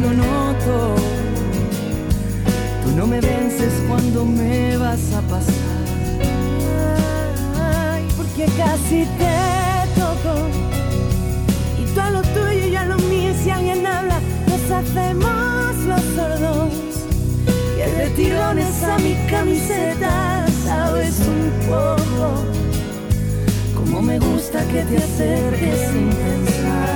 lo noto. Tú no me vences cuando me vas a pasar. Ay, porque casi te toco. Y tú a lo tuyo y yo a lo mío. Si alguien habla, nos hacemos los sordos. Y el de tirones a mi camiseta, sabes un poco. Como me gusta que te acerques sin pensar.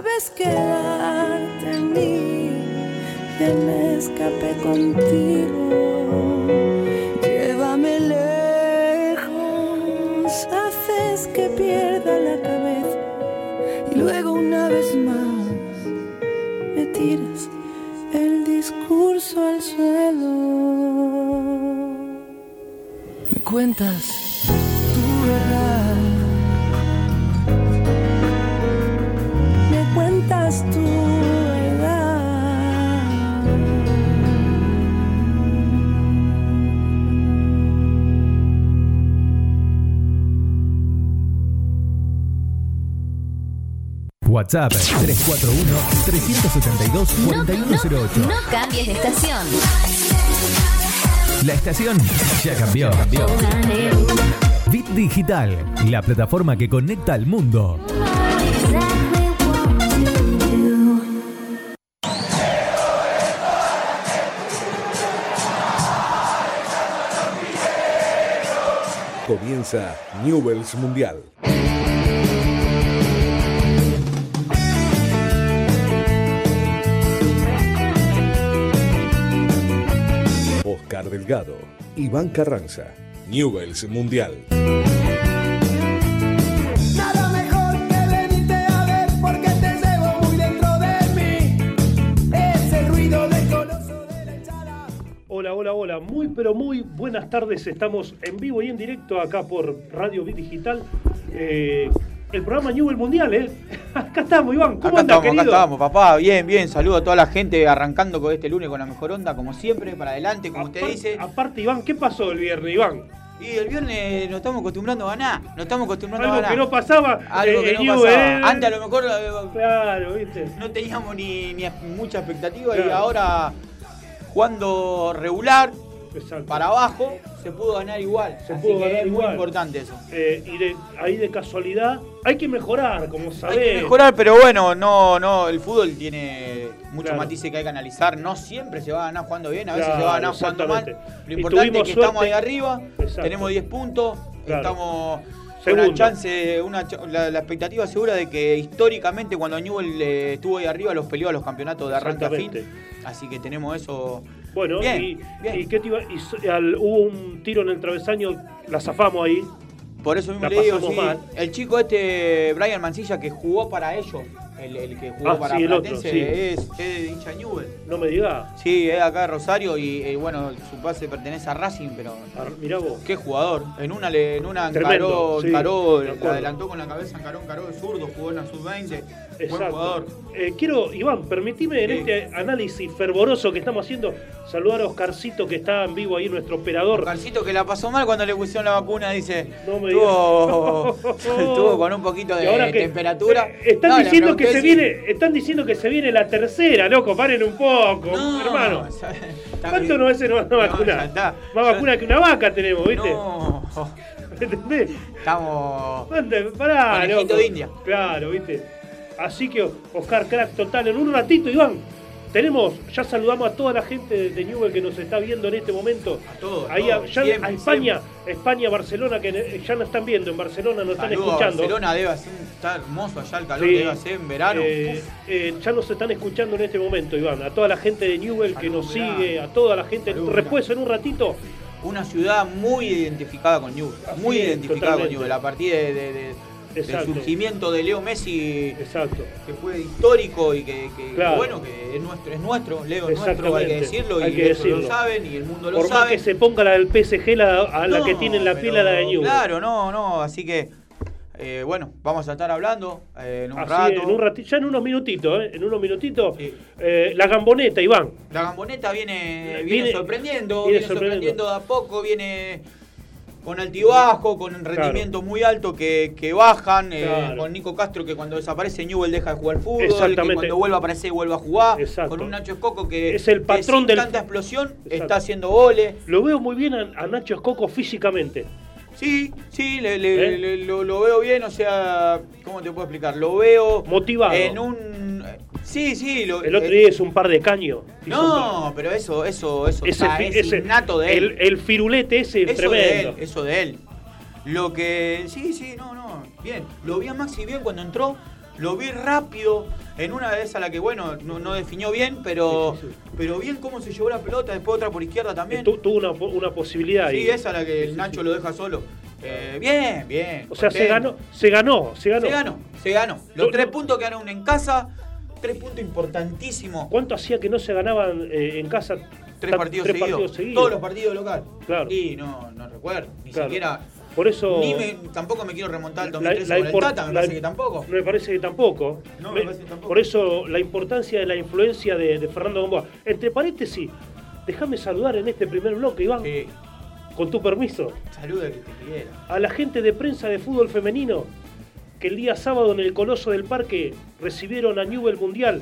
Sabes quedarte en mí. Ya me escapé contigo. Llévame lejos, haces que pierda la cabeza. Y luego una vez más me tiras el discurso al suelo. Me cuentas tu verdad. WhatsApp 341-372-4108. No cambies de estación. La estación ya cambió. Bit Digital, la plataforma que conecta al mundo. Comienza Newells Mundial. Coloso de la hinchada. Hola, hola, hola. Muy, pero muy buenas tardes. Estamos en vivo y en directo acá por Radio Bit Digital. Eh, el programa Newell Mundial, ¿eh? Acá estamos, Iván. ¿Cómo acá estamos, querido? acá estamos, papá. Bien, bien. Saludo a toda la gente arrancando con este lunes con la mejor onda, como siempre, para adelante, como usted dice. Aparte, Iván, ¿qué pasó el viernes, Iván? Y el viernes nos estamos acostumbrando a ganar. Nos estamos acostumbrando a Algo ganar. que no pasaba. Algo eh, que no pasaba. ¿eh? Antes a lo mejor eh, Claro, ¿viste? no teníamos ni, ni mucha expectativa y ahora jugando regular, Exacto. para abajo, se pudo ganar igual. Se Así pudo que ganar es igual. muy importante eso. Eh, y de, ahí de casualidad, hay que mejorar, como sabés. Hay que mejorar, pero bueno, no, no, el fútbol tiene muchos Claro. matices que hay que analizar. No siempre se va a ganar jugando bien, a veces Claro, se va a ganar jugando mal. Lo importante es que estamos ahí arriba, Exacto. tenemos 10 puntos, Claro. estamos una chance, una, la, la expectativa segura de que históricamente cuando Newell eh, estuvo ahí arriba los peleó a los campeonatos de arranque a fin. Así que tenemos eso. Bueno, Bien, y, bien. y qué te iba- y al- hubo un tiro en el travesaño, la zafamos ahí. Por eso mismo le digo, sí, mal. el chico este, Brian Mancilla, que jugó para ellos, el, el que jugó Ah, para sí, el otro, sí. es, es de hincha Newell. No me digas. Sí, es acá de Rosario y eh, bueno, su pase pertenece a Racing, pero Ah, Mirá vos. qué jugador. En una le, en una encaró, sí, encaró, adelantó con la cabeza, encaró, encaró de zurdo, jugó en la sub-20. Buen jugador. Eh, quiero, Iván, permitime en este análisis fervoroso que estamos haciendo, saludar a Oscarcito que está en vivo ahí, nuestro operador. Oscarcito que la pasó mal cuando le pusieron la vacuna, dice. No me Estuvo, estuvo con un poquito de temperatura. eh, Están No, le diciendo que se si- viene, están diciendo que se viene la tercera, loco, paren un poco, No, hermano. ¿Cuánto nos veces nos van a No, vacunar? Más Ya- vacuna que una vaca tenemos, ¿viste? No, ¿Entendés? estamos. Pará, loco. de India. Claro, ¿viste? Así que, Oscar Crack total, en un ratito, Iván, tenemos, ya saludamos a toda la gente de, Newell que nos está viendo en este momento. A todos, Ahí todos, a, ya siempre, a España, España, Barcelona, que eh, ya nos están viendo, en Barcelona nos están Saludos a escuchando. Barcelona debe ser, está hermoso allá el calor Sí. debe hacer en verano. Eh, eh, ya nos están escuchando en este momento, Iván. A toda la gente de Newell que nos sigue, a toda la gente. Salud, Después, en un ratito, Una ciudad muy identificada con Newell, muy identificada totalmente. con Newell. A partir de, de- de- Exacto. del surgimiento de Leo Messi, Exacto. que fue histórico y que, que- Claro. bueno, que es nuestro, es nuestro, Leo es nuestro, hay que decirlo, Hay y que lo saben y el mundo lo Por más sabe. que se ponga la del PSG la- a la que tiene en la piel a la de Newell. Claro, no, no, así que, eh, bueno, vamos a estar hablando eh, en un Así, rato. en un ratito, ya en unos minutitos, ¿eh? En unos minutitos. Sí. eh, la gamboneta, Iván. La gamboneta viene, Viene- viene, sorprendiendo, viene viene, sorprendiendo. sorprendiendo. de a poco, viene con altibajo, con un rendimiento muy alto que, que bajan, eh, con Nico Castro que cuando desaparece Newell deja de jugar fútbol, que cuando vuelve a aparecer vuelve a jugar, Exacto. con un Nacho Escoco que, Es el patrón del- tanta explosión Exacto. está haciendo goles. Lo veo muy bien a, a Nacho Escoco físicamente. Sí, sí, le- le- ¿Eh? le- lo, lo veo bien, o sea, ¿cómo te puedo explicar? Lo veo Motivado. en un... Sí, sí, lo, El otro eh, día es un par de caños. No, pero eso, eso, eso ese, está- es ese- innato de él. El, el firulete ese eso tremendo. de él, eso de él. Lo que. Sí, sí, no, no. Bien. Lo vi a Maxi bien cuando entró. Lo vi rápido. En una de esas a la que, bueno, no, no definió bien, pero. Sí, sí, sí. Pero bien cómo se llevó la pelota. Después otra por izquierda también. Tu- tuvo una, una posibilidad ahí. Sí, esa a la que el Nacho lo deja solo. Eh, bien, bien. O sea, se ganó, se ganó, se ganó. Se ganó, se ganó. Los No, tres no. puntos quedaron en casa. Tres puntos importantísimos. ¿Cuánto hacía que no se ganaban eh, en casa? Tres, partidos, tres seguidos. partidos seguidos? Todos los partidos local. Claro. Y no, no recuerdo. Ni Claro. siquiera. Por eso. Ni me- tampoco me quiero remontar al la- 2013 la con el impor- Tata, me la- parece que tampoco. Me parece que tampoco. No, me parece que tampoco. Por eso la importancia de la influencia de, de Fernando Gamboa. Entre paréntesis, déjame saludar en este primer bloque, Iván, Sí, con tu permiso, saluda que te quiera. a la gente de prensa de fútbol femenino que el día sábado en el Coloso del Parque recibieron a Newell Mundial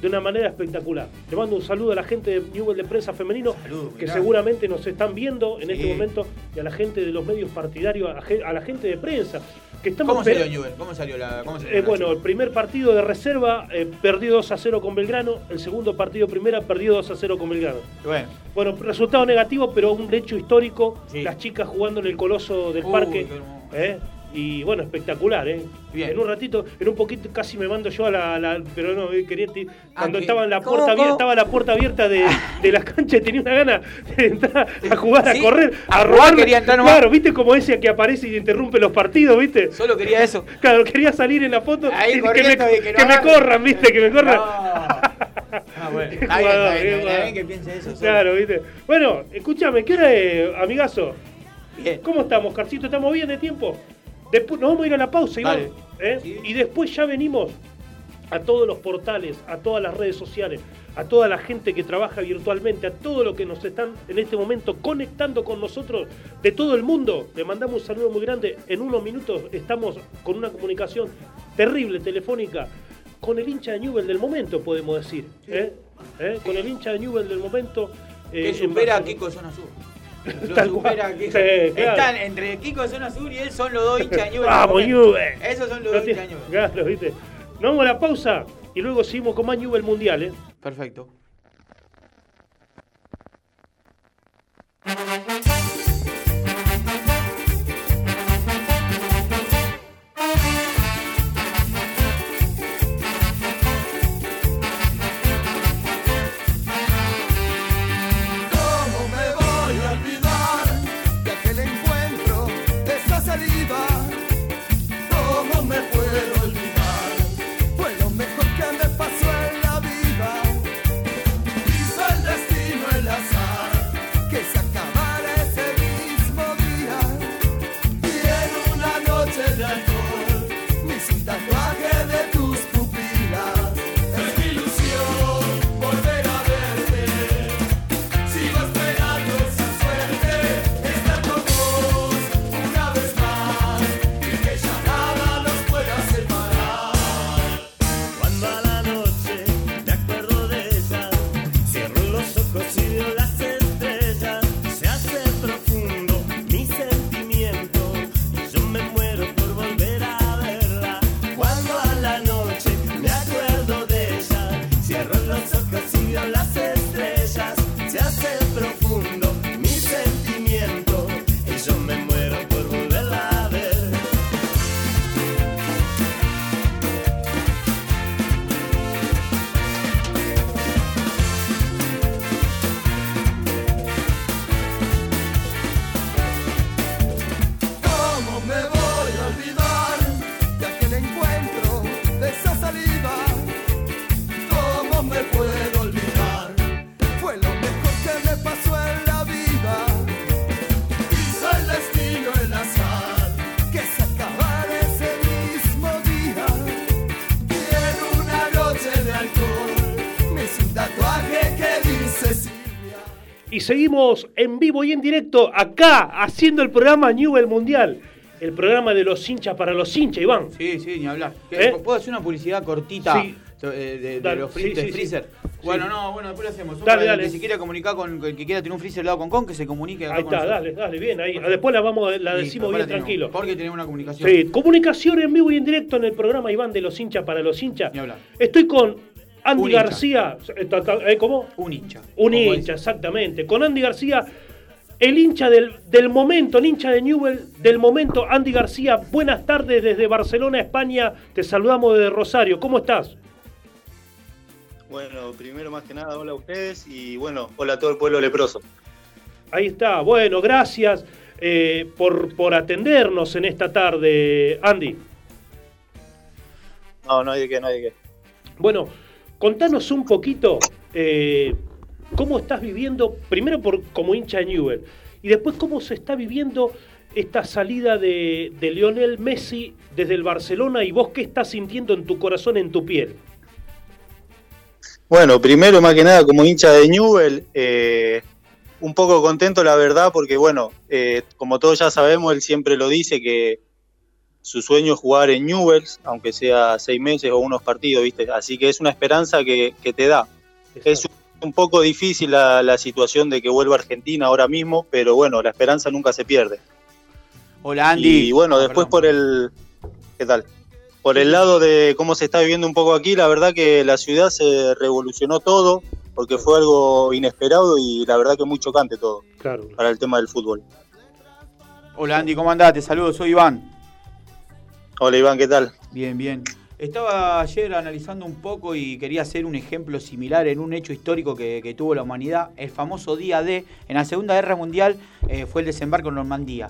de una manera espectacular. Le mando un saludo a la gente de Newell de Prensa Femenino que mirá. seguramente nos están viendo en Sí. este momento y a la gente de los medios partidarios, a, la gente de prensa que estamos ¿Cómo salió Newell? ¿Cómo salió la.? Cómo salió Eh, la bueno, el primer partido de reserva eh, perdió 2 a 0 con Belgrano, el segundo partido primera perdió 2 a 0 con Belgrano. Bueno, Bueno, resultado negativo, pero un hecho histórico, Sí. las chicas jugando en el coloso del Uy, parque. ¿eh? Y bueno, espectacular, ¿eh? Bien. En un ratito, en un poquito casi me mando yo a la. la- pero no, eh, quería. ti- Cuando ¿qué? estaba en la ¿Cómo, puerta abierta, cómo? estaba la puerta abierta de, de la cancha y tenía una gana de entrar a jugar, Sí, a correr, a a, robar. quería entrar nomás. Claro, ¿viste como ese que aparece y interrumpe los partidos, viste? solo quería eso. Claro, quería salir en la foto Ahí y que, me, que me corran, viste, que me corran. No. Ah, bueno. Está bien, está bien, está bien que piense eso. solo. Claro, viste. Bueno, escúchame, ¿qué hora es, amigazo? Bien. ¿Cómo estamos, Carcito? ¿Estamos bien de tiempo? Después nos vamos a ir a la pausa, Iván. Dale. ¿eh? Sí. Y después ya venimos a todos los portales, a todas las redes sociales, a toda la gente que trabaja virtualmente, a todo lo que nos están en este momento conectando con nosotros de todo el mundo. Le mandamos un saludo muy grande. En unos minutos estamos con una comunicación terrible, telefónica, con el hincha de Newell del momento, podemos decir. ¿eh? ¿Eh? Con el hincha de Newell del momento. Que supera a. Kiko Zona Sur. Lo Tal supera cual. a Kiko. Sí, claro. Están entre Kiko de Zona Sur y él son los dos hinchas de Newell. Vamos, Newell. Esos son los No dos hinchas de Newell. Claro, ¿viste? Nos vamos a la pausa y luego seguimos con más Newell Mundial, ¿eh? Perfecto. Seguimos en vivo y en directo acá, haciendo el programa Newell Mundial. El programa de los hinchas para los hinchas, Iván. Sí, sí, ni hablar. ¿Qué- ¿Eh? ¿Puedo hacer una publicidad cortita Sí. eh, de, los sí, sí, freezer? Bueno, no, bueno, después lo hacemos. Dale, dale. Que se quiera comunicar con el que quiera tener un freezer helado con con, que se comunique acá Ahí con está, nosotros. dale, dale, bien, ahí. Después la vamos, la decimos bien la tranquilo. Porque tenemos una comunicación. Sí, comunicación en vivo y en directo en el programa Iván de los hinchas para los hinchas. Ni hablar. Estoy con Andy Un hincha. García. ¿Eh, ¿Cómo? Un hincha. Un hincha, exactamente. Con Andy García, el hincha del, del momento, el hincha de Newell del momento. Andy García, buenas tardes desde Barcelona, España. Te saludamos desde Rosario. ¿Cómo estás? Bueno, primero más que nada, hola a ustedes y bueno, hola a todo el pueblo leproso. Ahí está. Bueno, gracias eh, por, por atendernos en esta tarde, Andy. No, no hay de qué, no hay de qué. Bueno, contanos un poquito eh, cómo estás viviendo, primero por, como hincha de Newell, y después cómo se está viviendo esta salida de, Lionel Messi desde el Barcelona y vos qué estás sintiendo en tu corazón, en tu piel. Bueno, primero más que nada, como hincha de Newell, eh, un poco contento la verdad, porque bueno, eh, como todos ya sabemos, él siempre lo dice que su sueño es jugar en Newell's, aunque sea seis meses o unos partidos, ¿viste? Así que es una esperanza que, que te da. Es un poco difícil la, la situación de que vuelva a Argentina ahora mismo, pero bueno, la esperanza nunca se pierde. Hola, Andy. Y bueno, Ah, después perdón. por el. ¿Qué tal? Por el lado de cómo se está viviendo un poco aquí, la verdad que la ciudad se revolucionó todo, porque fue algo inesperado y la verdad que muy chocante todo Claro. para el tema del fútbol. Hola, Andy, ¿cómo andás? Te saludo, soy Iván. Hola Iván, ¿qué tal? Bien, bien. Estaba ayer analizando un poco y quería hacer un ejemplo similar en un hecho histórico que, que tuvo la humanidad. El famoso día D, en la Segunda Guerra Mundial, eh, fue el desembarco en Normandía.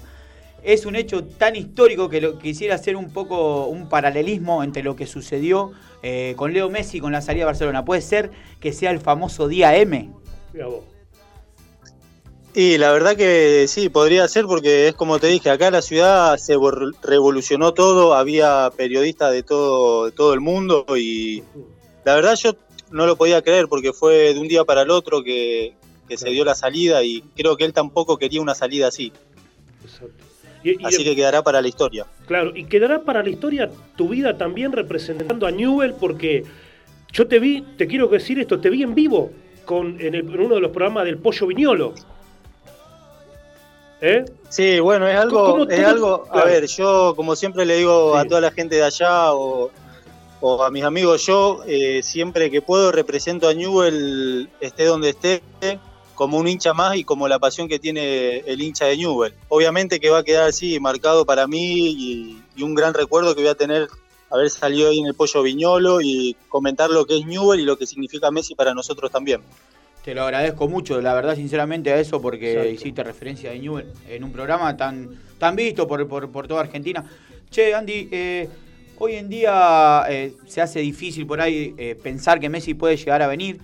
Es un hecho tan histórico que lo, quisiera hacer un poco un paralelismo entre lo que sucedió eh, con Leo Messi con la salida de Barcelona. Puede ser que sea el famoso día M. Mira vos. Y la verdad que sí, podría ser porque es como te dije, acá la ciudad se revolucionó todo, había periodistas de todo, de todo el mundo y la verdad yo no lo podía creer porque fue de un día para el otro que, que se dio la salida y creo que él tampoco quería una salida así. Exacto. Y- y- Así que quedará para la historia. Claro, y quedará para la historia tu vida también representando a Newell, porque yo te vi, te quiero decir esto, te vi en vivo con, en, el- en uno de los programas del Pollo Viñolo. ¿Eh? Sí, bueno, es algo, ¿Cómo- es algo, a ver, yo como siempre le digo a toda la gente de allá o, o a mis amigos, yo eh, siempre que puedo represento a Newell, esté donde esté, como un hincha más y como la pasión que tiene el hincha de Newell. Obviamente que va a quedar así marcado para mí y, y un gran recuerdo que voy a tener haber salido ahí en el Pollo Viñolo y comentar lo que es Newell y lo que significa Messi para nosotros también. Te lo agradezco mucho, la verdad, sinceramente, a eso, porque Exacto. hiciste referencia de Newell en un programa tan, tan visto por, por- por toda Argentina. Che, Andy, eh, hoy en día eh, se hace difícil por ahí eh, pensar que Messi puede llegar a venir,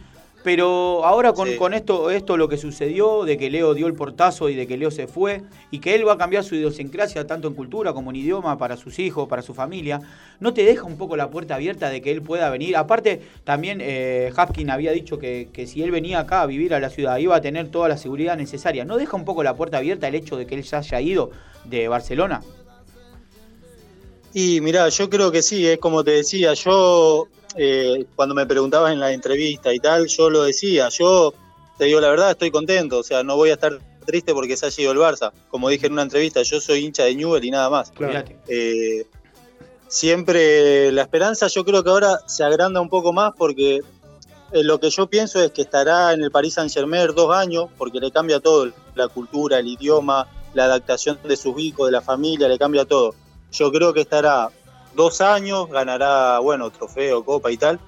pero ahora con, Sí. con esto, esto lo que sucedió, de que Leo dio el portazo y de que Leo se fue, y que él va a cambiar su idiosincrasia tanto en cultura como en idioma para sus hijos, para su familia, ¿no te deja un poco la puerta abierta de que él pueda venir? Aparte, también eh, Hafkin había dicho que, que si él venía acá a vivir a la ciudad iba a tener toda la seguridad necesaria. ¿No deja un poco la puerta abierta el hecho de que él ya haya ido de Barcelona? Y mira, yo creo que sí, es como te decía, yo eh, cuando me preguntabas en la entrevista y tal, yo lo decía, yo te digo la verdad, estoy contento, o sea, no voy a estar triste porque se haya ido el Barça. Como dije en una entrevista, yo soy hincha de Newell y nada más. Claro. Eh, siempre la esperanza yo creo que ahora se agranda un poco más porque eh, lo que yo pienso es que estará en el Paris Saint Germain dos años porque le cambia todo, la cultura, el idioma, la adaptación de sus hijos, de la familia, le cambia todo. Yo creo que estará dos años, ganará, bueno, trofeo, copa y tal,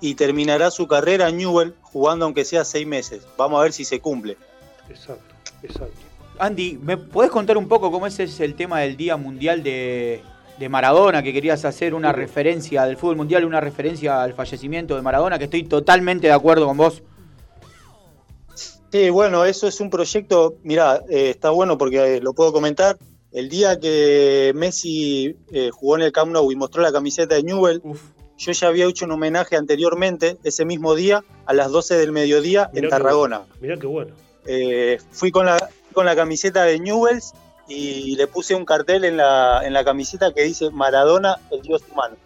y terminará su carrera en Newell jugando aunque sea seis meses. Vamos a ver si se cumple. Exacto, exacto. Andy, ¿me podés contar un poco cómo ese es el tema del Día Mundial de, de Maradona? Que querías hacer una referencia del fútbol mundial, una referencia al fallecimiento de Maradona, que estoy totalmente de acuerdo con vos. Sí, bueno, eso es un proyecto, mirá, eh, está bueno porque eh, lo puedo comentar. El día que Messi eh, jugó en el Camp Nou y mostró la camiseta de Newell, Uf, yo ya había hecho un homenaje anteriormente, ese mismo día, a las 12 del mediodía Mirá en Tarragona. Mirá qué bueno. eh, fui con la, con la camiseta de Newells y le puse un cartel en la, en la camiseta que dice Maradona, el dios humano.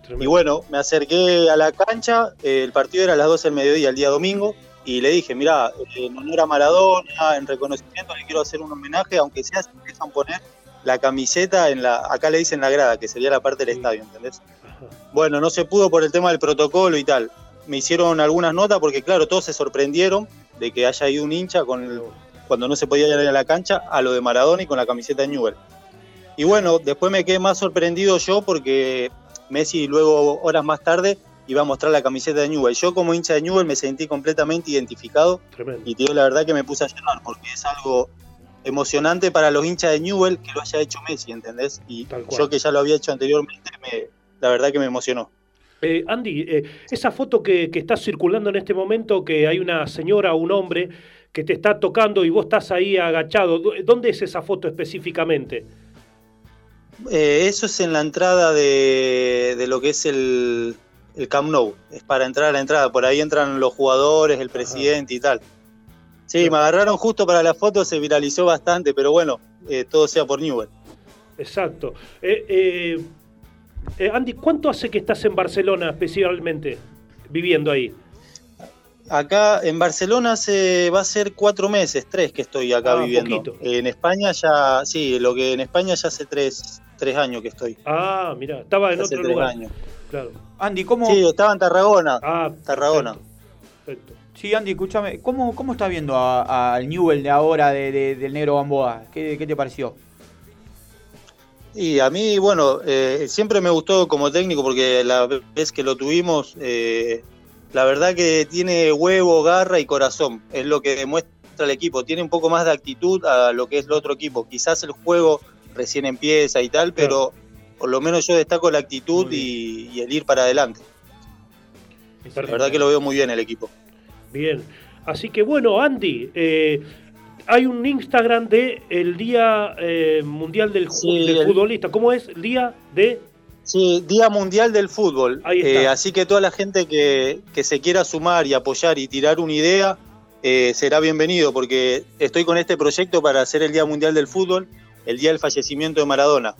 Tremendo. Y bueno, me acerqué a la cancha, eh, el partido era a las 12 del mediodía, el día domingo, y le dije, mira, en honor a Maradona, en reconocimiento, le quiero hacer un homenaje, aunque sea si me dejan poner la camiseta en la, acá le dicen la grada, que sería la parte del estadio, ¿entendés? Bueno, no se pudo por el tema del protocolo y tal. Me hicieron algunas notas porque, claro, todos se sorprendieron de que haya ido un hincha con el- cuando no se podía ir a la cancha a lo de Maradona y con la camiseta de Newell. Y bueno, después me quedé más sorprendido yo porque Messi luego, horas más tarde, iba a mostrar la camiseta de Newell. Yo como hincha de Newell me sentí completamente identificado Tremendo. y te digo la verdad que me puse a llorar porque es algo emocionante para los hinchas de Newell que lo haya hecho Messi, ¿entendés? Y yo que ya lo había hecho anteriormente, me- la verdad que me emocionó. Eh, Andy, eh, esa foto que, que está circulando en este momento, que hay una señora o un hombre que te está tocando y vos estás ahí agachado, ¿dó- ¿dónde es esa foto específicamente? Eh, eso es en la entrada de, de lo que es el, el Camp Nou. Es para entrar a la entrada. Por ahí entran los jugadores, el presidente y tal. Sí, me agarraron justo para la foto, se viralizó bastante, pero bueno, eh, todo sea por Newell. Exacto. Eh, eh, Andy, ¿cuánto hace que estás en Barcelona especialmente, viviendo ahí? Acá en Barcelona se va a ser cuatro meses, tres que estoy acá Ah, viviendo. poquito. En España ya, sí, lo que en España ya hace tres, tres años que estoy. Ah, mira, estaba en hace otro tres lugar. años. Claro. Andy, ¿cómo...? Sí, estaba en Tarragona. Ah, Tarragona. perfecto, perfecto. Sí, Andy, escúchame, ¿cómo, cómo estás viendo al Newell de ahora de- de- del negro Gamboa? ¿Qué, qué te pareció? Y a mí, bueno, eh, siempre me gustó como técnico porque la vez que lo tuvimos, eh, la verdad que tiene huevo, garra y corazón. Es lo que demuestra el equipo. Tiene un poco más de actitud a lo que es el otro equipo. Quizás el juego recién empieza y tal, pero por lo menos yo destaco la actitud y, y el ir para adelante. La verdad que lo veo muy bien el equipo. Bien. Así que bueno, Andy, eh, hay un Instagram de el Día eh, Mundial del, Sí, del el- Futbolista. ¿Cómo es? El Día de... Sí, Día Mundial del Fútbol. Ahí está. Eh, así que toda la gente que, que se quiera sumar y apoyar y tirar una idea eh, será bienvenido porque estoy con este proyecto para hacer el Día Mundial del Fútbol, el día del fallecimiento de Maradona.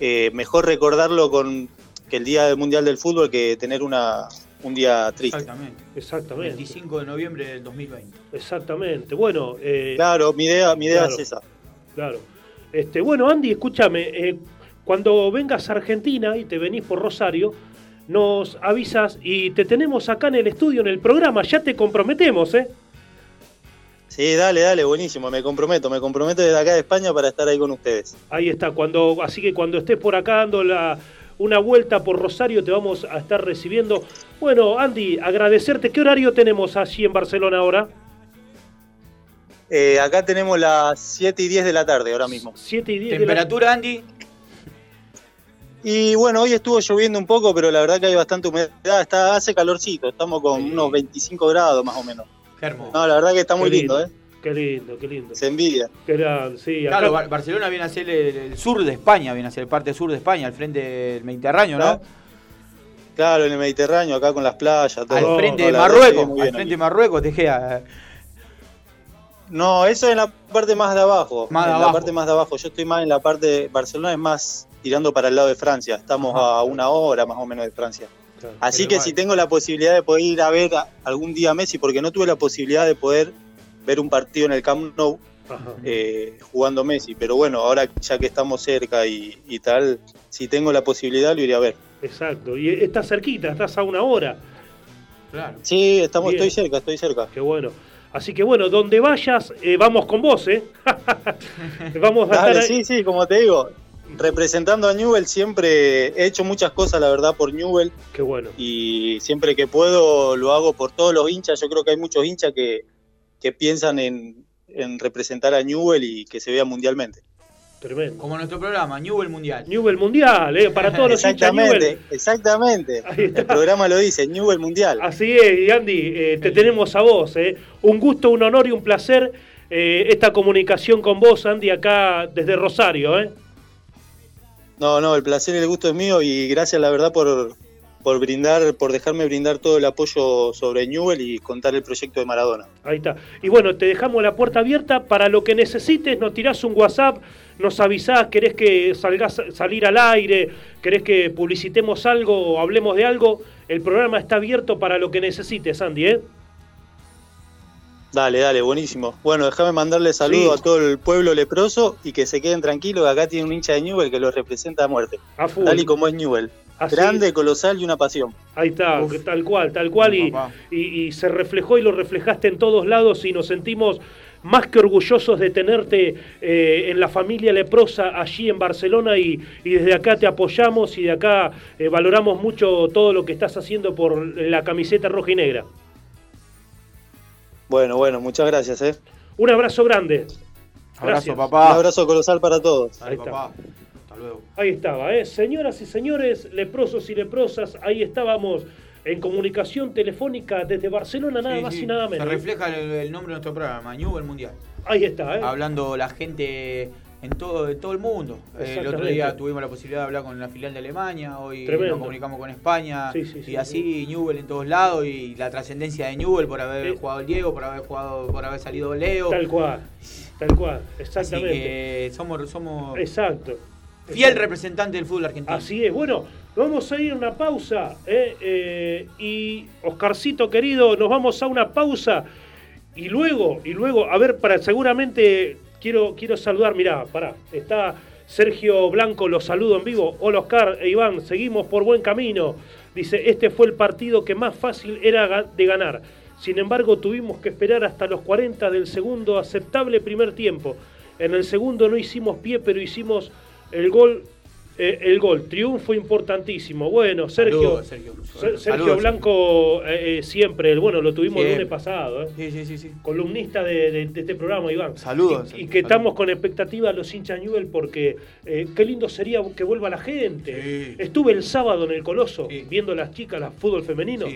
Eh, mejor recordarlo con que el Día Mundial del Fútbol que tener una, un día triste. Exactamente. Exactamente. 25 de noviembre del 2020. Exactamente. Bueno, eh, Claro, mi idea, mi idea Claro. es esa. Claro. Este, bueno, Andy, escúchame, eh, cuando vengas a Argentina y te venís por Rosario, nos avisas y te tenemos acá en el estudio, en el programa, ya te comprometemos, ¿eh? Sí, dale, dale, buenísimo, me comprometo, me comprometo desde acá de España para estar ahí con ustedes. Ahí está, cuando, así que cuando estés por acá dando la, una vuelta por Rosario te vamos a estar recibiendo. Bueno, Andy, agradecerte. ¿Qué horario tenemos allí en Barcelona ahora? Eh, acá tenemos las 7 y 10 de la tarde ahora mismo. 7 y 10 de la- Temperatura, Andy. Y bueno, hoy estuvo lloviendo un poco, pero la verdad que hay bastante humedad. Está, hace calorcito, estamos con Sí. unos 25 grados más o menos. Qué hermoso. No, la verdad que está muy lindo, ¿eh? Qué lindo, qué lindo. Se envidia. Qué grande, sí, acá- Claro, Bar- Barcelona viene a ser el, el sur de España, viene a ser parte sur de España, al frente del Mediterráneo, ¿no? Claro. Claro, en el Mediterráneo, acá con las playas, todo. Al No, frente no, de Marruecos, muy al frente de. Marruecos, te queda. No, eso es en la parte más de abajo. Más de en abajo. la parte más de abajo. Yo estoy más en la parte. Barcelona es más tirando para el lado de Francia. Estamos Ajá. a una hora más o menos de Francia. Claro. Así que si tengo la posibilidad de poder ir a ver a- algún día a Messi, porque no tuve la posibilidad de poder ver un partido en el Camp Nou eh, jugando Messi, pero bueno, ahora ya que estamos cerca y, y tal, si tengo la posibilidad lo iré a ver. Exacto. Y estás cerquita, estás a una hora. Claro. Sí, estamos, Bien. estoy cerca, estoy cerca. Qué bueno. Así que bueno, donde vayas, eh, vamos con vos, ¿eh? vamos a Dale, estar ahí. sí, sí, como te digo, representando a Newell siempre he hecho muchas cosas, la verdad, por Newell Qué bueno. y siempre que puedo lo hago por todos los hinchas. Yo creo que hay muchos hinchas que, que piensan en, en representar a Newell y que se vea mundialmente. Tremendo. Como nuestro programa, Newell Mundial. Newell Mundial, ¿eh? Para todos los hinchas Exactamente, Newell. exactamente. El programa lo dice, Newell Mundial. Así es, y Andy, eh, te tenemos a vos. ¿eh? Un gusto, un honor y un placer eh, esta comunicación con vos, Andy, acá desde Rosario. ¿eh? No, no, el placer y el gusto es mío y gracias la verdad por, por brindar, por dejarme brindar todo el apoyo sobre Newell y contar el proyecto de Maradona. Ahí está. Y bueno, te dejamos la puerta abierta para lo que necesites, nos tirás un WhatsApp, nos avisás, querés que salgas salir al aire, querés que publicitemos algo o hablemos de algo, el programa está abierto para lo que necesites, Andy, ¿eh? Dale, dale, buenísimo. Bueno, déjame mandarle saludos Sí. a todo el pueblo leproso y que se queden tranquilos, que acá tiene un hincha de Newell que lo representa a muerte. A full. Tal y como es Newell. Así- Grande, colosal y una pasión. Ahí está, Uf. tal cual, tal cual, y- y se reflejó y lo reflejaste en todos lados y nos sentimos más que orgullosos de tenerte eh, en la familia leprosa allí en Barcelona y, y desde acá te apoyamos y de acá eh, valoramos mucho todo lo que estás haciendo por la camiseta roja y negra. Bueno, bueno, muchas gracias, ¿eh? Un abrazo grande. Abrazo, Gracias. Un papá. abrazo colosal para todos. Ahí está. papá. Hasta luego. Ahí estaba, ¿eh? Señoras y señores, leprosos y leprosas, ahí estábamos en comunicación telefónica desde Barcelona, nada Sí, más sí. y nada Se menos. refleja el, el nombre de nuestro programa, Newell Mundial. Ahí está, ¿eh? Hablando la gente en todo, en todo el mundo. Eh, el otro día tuvimos la posibilidad de hablar con la filial de Alemania, hoy Tremendo. nos comunicamos con España Sí, sí, sí, y así Newell en todos lados y la trascendencia de Newell por haber jugado el Diego, por haber jugado, por haber salido Leo. Tal cual, tal cual, Así exactamente. que somos, somos Exacto. fiel representante del fútbol argentino. Así es. Bueno, vamos a ir a una pausa. ¿eh? Eh, y Oscarcito querido, nos vamos a una pausa. Y luego, y luego, a ver, para seguramente quiero, quiero saludar, mirá, pará, está Sergio Blanco, los saludo en vivo. Hola Oscar e Iván, seguimos por buen camino. Dice, este fue el partido que más fácil era de ganar. Sin embargo, tuvimos que esperar hasta los 40 del segundo aceptable primer tiempo. En el segundo no hicimos pie, pero hicimos el gol. Eh, el gol, triunfo importantísimo. Bueno, Sergio, Saludos, Sergio. Ser- Sergio Saludos, Blanco eh, eh, siempre, el- bueno, lo tuvimos el lunes pasado, eh, Sí, sí, sí, sí. columnista de, de- de este programa, Iván. Saludos, Y, que estamos con expectativa los hinchas Newell porque eh, qué lindo sería que vuelva la gente. Estuve el sábado en el Coloso viendo a las chicas, la fútbol femenino.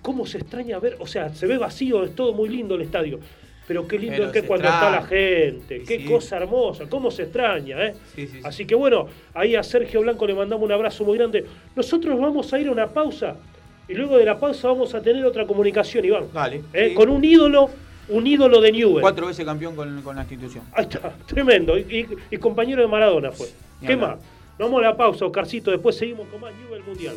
¿Cómo se extraña ver? O sea, se ve vacío, es todo muy lindo el estadio. Pero qué lindo Pero es que cuando está la gente. Qué sí. cosa hermosa, cómo se extraña, ¿eh? Sí, sí, sí. Así que bueno, ahí a Sergio Blanco le mandamos un abrazo muy grande. Nosotros vamos a ir a una pausa y luego de la pausa vamos a tener otra comunicación, Iván. Dale. ¿Eh? Con un ídolo, un ídolo de Newell. Cuatro veces campeón con, con la institución. Ahí está, tremendo. Y, y- y compañero de Maradona fue. Ni ¿Qué hablar. más? Vamos a la pausa, Oscarcito. Después seguimos con más Newell Mundial.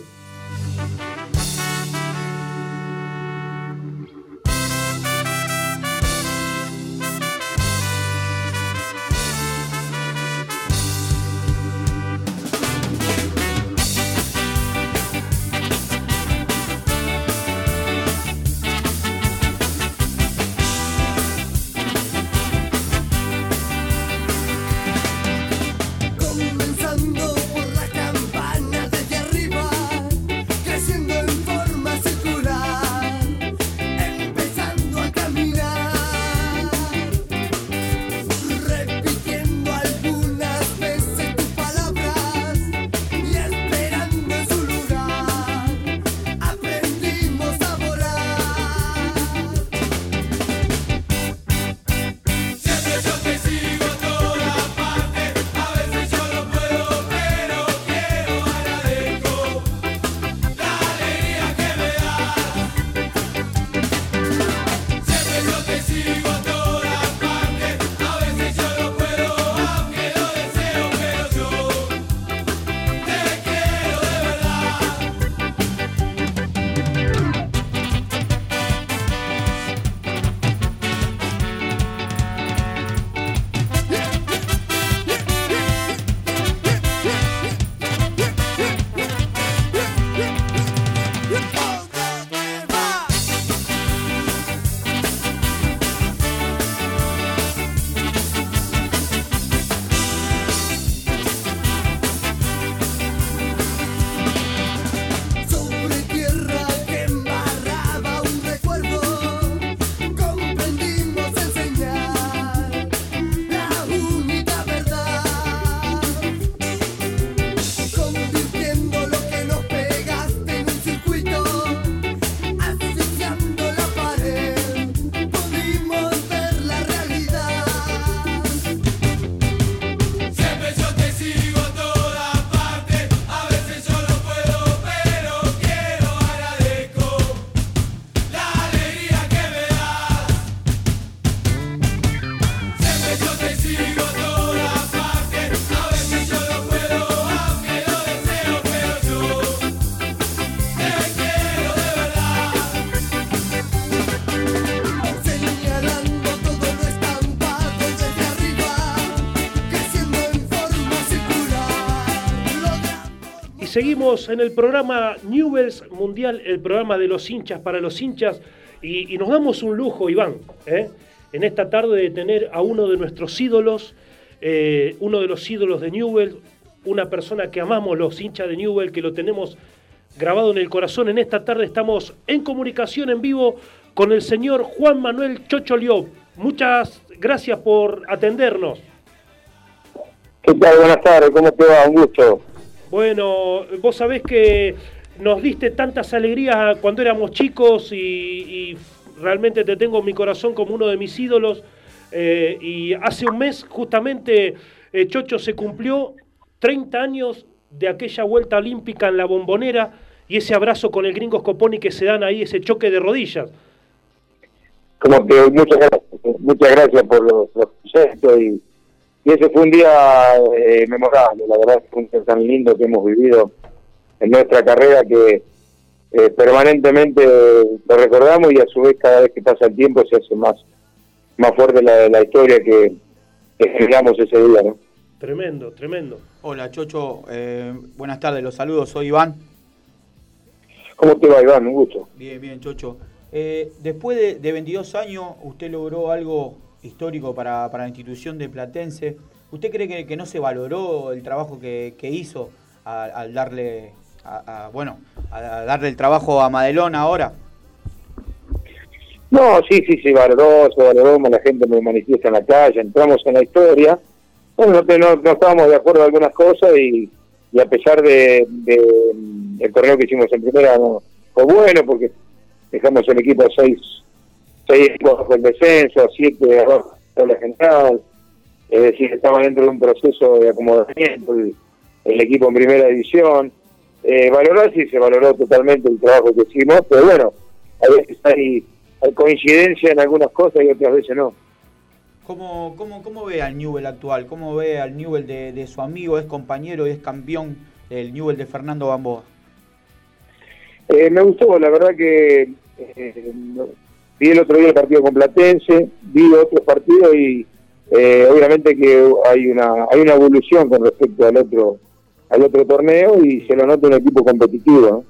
Seguimos en el programa Newells Mundial, el programa de los hinchas para los hinchas. Y, nos damos un lujo, Iván, ¿eh? en esta tarde de tener a uno de nuestros ídolos, eh, uno de los ídolos de Newell, una persona que amamos los hinchas de Newell, que lo tenemos grabado en el corazón. En esta tarde estamos en comunicación en vivo con el señor Juan Manuel Chocholió. Muchas gracias por atendernos. ¿Qué tal? Buenas tardes, ¿cómo te va? Un gusto. Bueno, vos sabés que nos diste tantas alegrías cuando éramos chicos y, y realmente te tengo en mi corazón como uno de mis ídolos. Eh, y hace un mes justamente eh, Chocho se cumplió 30 años de aquella vuelta olímpica en la bombonera y ese abrazo con el gringo Scoponi que se dan ahí, ese choque de rodillas. Como que muchas gracias, muchas gracias por los, los gestos y, y ese fue un día eh, memorable, la verdad fue un día tan lindo que hemos vivido en nuestra carrera que eh, permanentemente lo recordamos y a su vez cada vez que pasa el tiempo se hace más más fuerte la, la historia que, que generamos ese día, ¿no? Tremendo, tremendo. Hola Chocho, eh, buenas tardes, los saludos, soy Iván. ¿Cómo te va, Iván? Un gusto. Bien, bien, Chocho. Eh, después de, de 22 años, usted logró algo histórico para, para la institución de Platense. ¿Usted cree que, no se valoró el trabajo que, hizo al, darle, bueno, darle el trabajo a Madelón ahora? No, sí, sí, se valoró, se valoró, la gente me manifiesta en la calle, entramos en la historia. Bueno, no, no, estábamos de acuerdo en algunas cosas y, y a pesar de, de, el torneo que hicimos en primera no, fue bueno porque dejamos el equipo a seis, seis equipos bajo el descenso, siete abajo de la general, es decir, estaba dentro de un proceso de acomodamiento el, el equipo en primera división. Eh, valorar sí se valoró totalmente el trabajo que hicimos, pero bueno, a veces hay hay coincidencia en algunas cosas y otras veces no. ¿Cómo, cómo, cómo ve al Newell actual? ¿Cómo ve al Newell de, de, su amigo, es compañero y es campeón del Newell de Fernando Gamboa? Eh, me gustó, la verdad que eh, vi el otro día el partido con Platense, vi otros partidos y eh, obviamente que hay una hay una evolución con respecto al otro al otro torneo y se lo nota un equipo competitivo. ¿no?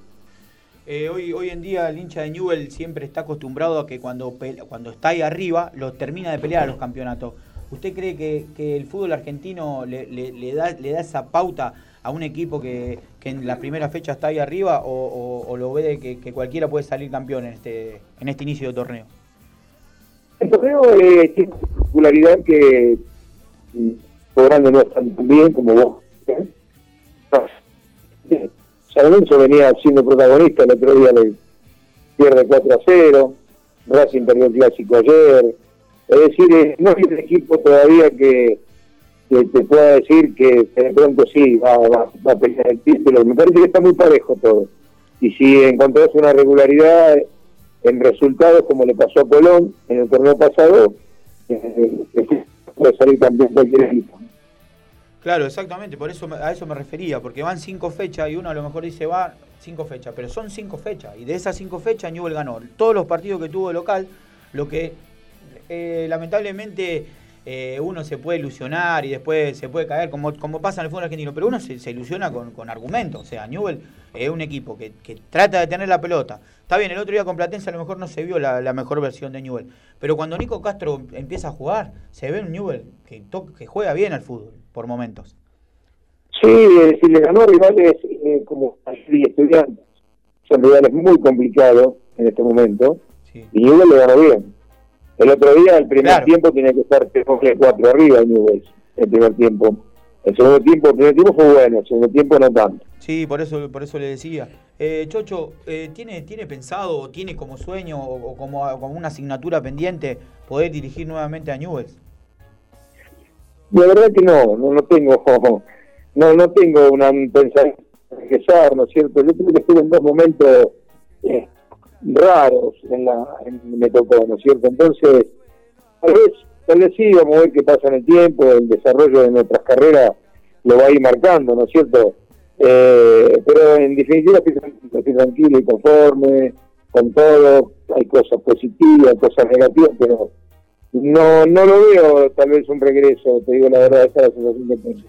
Eh, hoy, hoy en día el hincha de Newell siempre está acostumbrado a que cuando, cuando está ahí arriba lo termina de pelear a los campeonatos. ¿Usted cree que, que el fútbol argentino le, le, le, da, le da esa pauta a un equipo que, en la primera fecha está ahí arriba o, lo ve de que, cualquiera puede salir campeón en este, en este inicio de torneo? El torneo eh, tiene particularidad que Grande no está tan bien como vos. ¿eh? San Lorenzo venía siendo protagonista, el otro día le pierde 4 a 0, Racing perdió el clásico ayer, es decir, eh, no hay un equipo todavía que, que, te pueda decir que de pronto sí va, a pelear el título, me parece que está muy parejo todo, y si encontrás una regularidad en resultados como le pasó a Colón en el torneo pasado, eh, puede salir campeón cualquier equipo. Claro, exactamente, por eso a eso me refería, porque van cinco fechas y uno a lo mejor dice va cinco fechas, pero son cinco fechas y de esas cinco fechas Newell ganó. Todos los partidos que tuvo local, lo que eh, lamentablemente eh, uno se puede ilusionar y después se puede caer, como, como pasa en el fútbol argentino, pero uno se, se ilusiona con, con, argumentos, o sea, Newell es un equipo que, que, trata de tener la pelota. Está bien, el otro día con Platense a lo mejor no se vio la, la mejor versión de Newell, pero cuando Nico Castro empieza a jugar, se ve un Newell que, que juega bien al fútbol por momentos. Sí, eh, si le ganó a rivales eh, como y estudiantes, son rivales muy complicados en este momento, sí. y Newell le ganó bien. El otro día, el primer claro. tiempo, tenía que estar 3-4 arriba en Newell, el primer tiempo. El segundo tiempo, el primer tiempo fue bueno, el segundo tiempo no tanto. Sí, por eso, por eso le decía. Eh, Chocho, eh, ¿tiene, ¿tiene pensado o tiene como sueño o, o como, como, una asignatura pendiente poder dirigir nuevamente a Newell's? La verdad que no, no, no tengo no, no tengo una, un pensamiento de regresar, ¿no es cierto? Yo creo que estuve en dos momentos eh, raros en la me tocó, ¿no es cierto? Entonces, tal vez, tal vez sí, vamos a ver qué pasa en el tiempo, el desarrollo de nuestras carreras lo va a ir marcando, ¿no es cierto? Eh, pero en definitiva estoy, estoy tranquilo y conforme con todo, hay cosas positivas, cosas negativas, pero no no lo veo tal vez un regreso, te digo la verdad, esa es la sensación que tengo.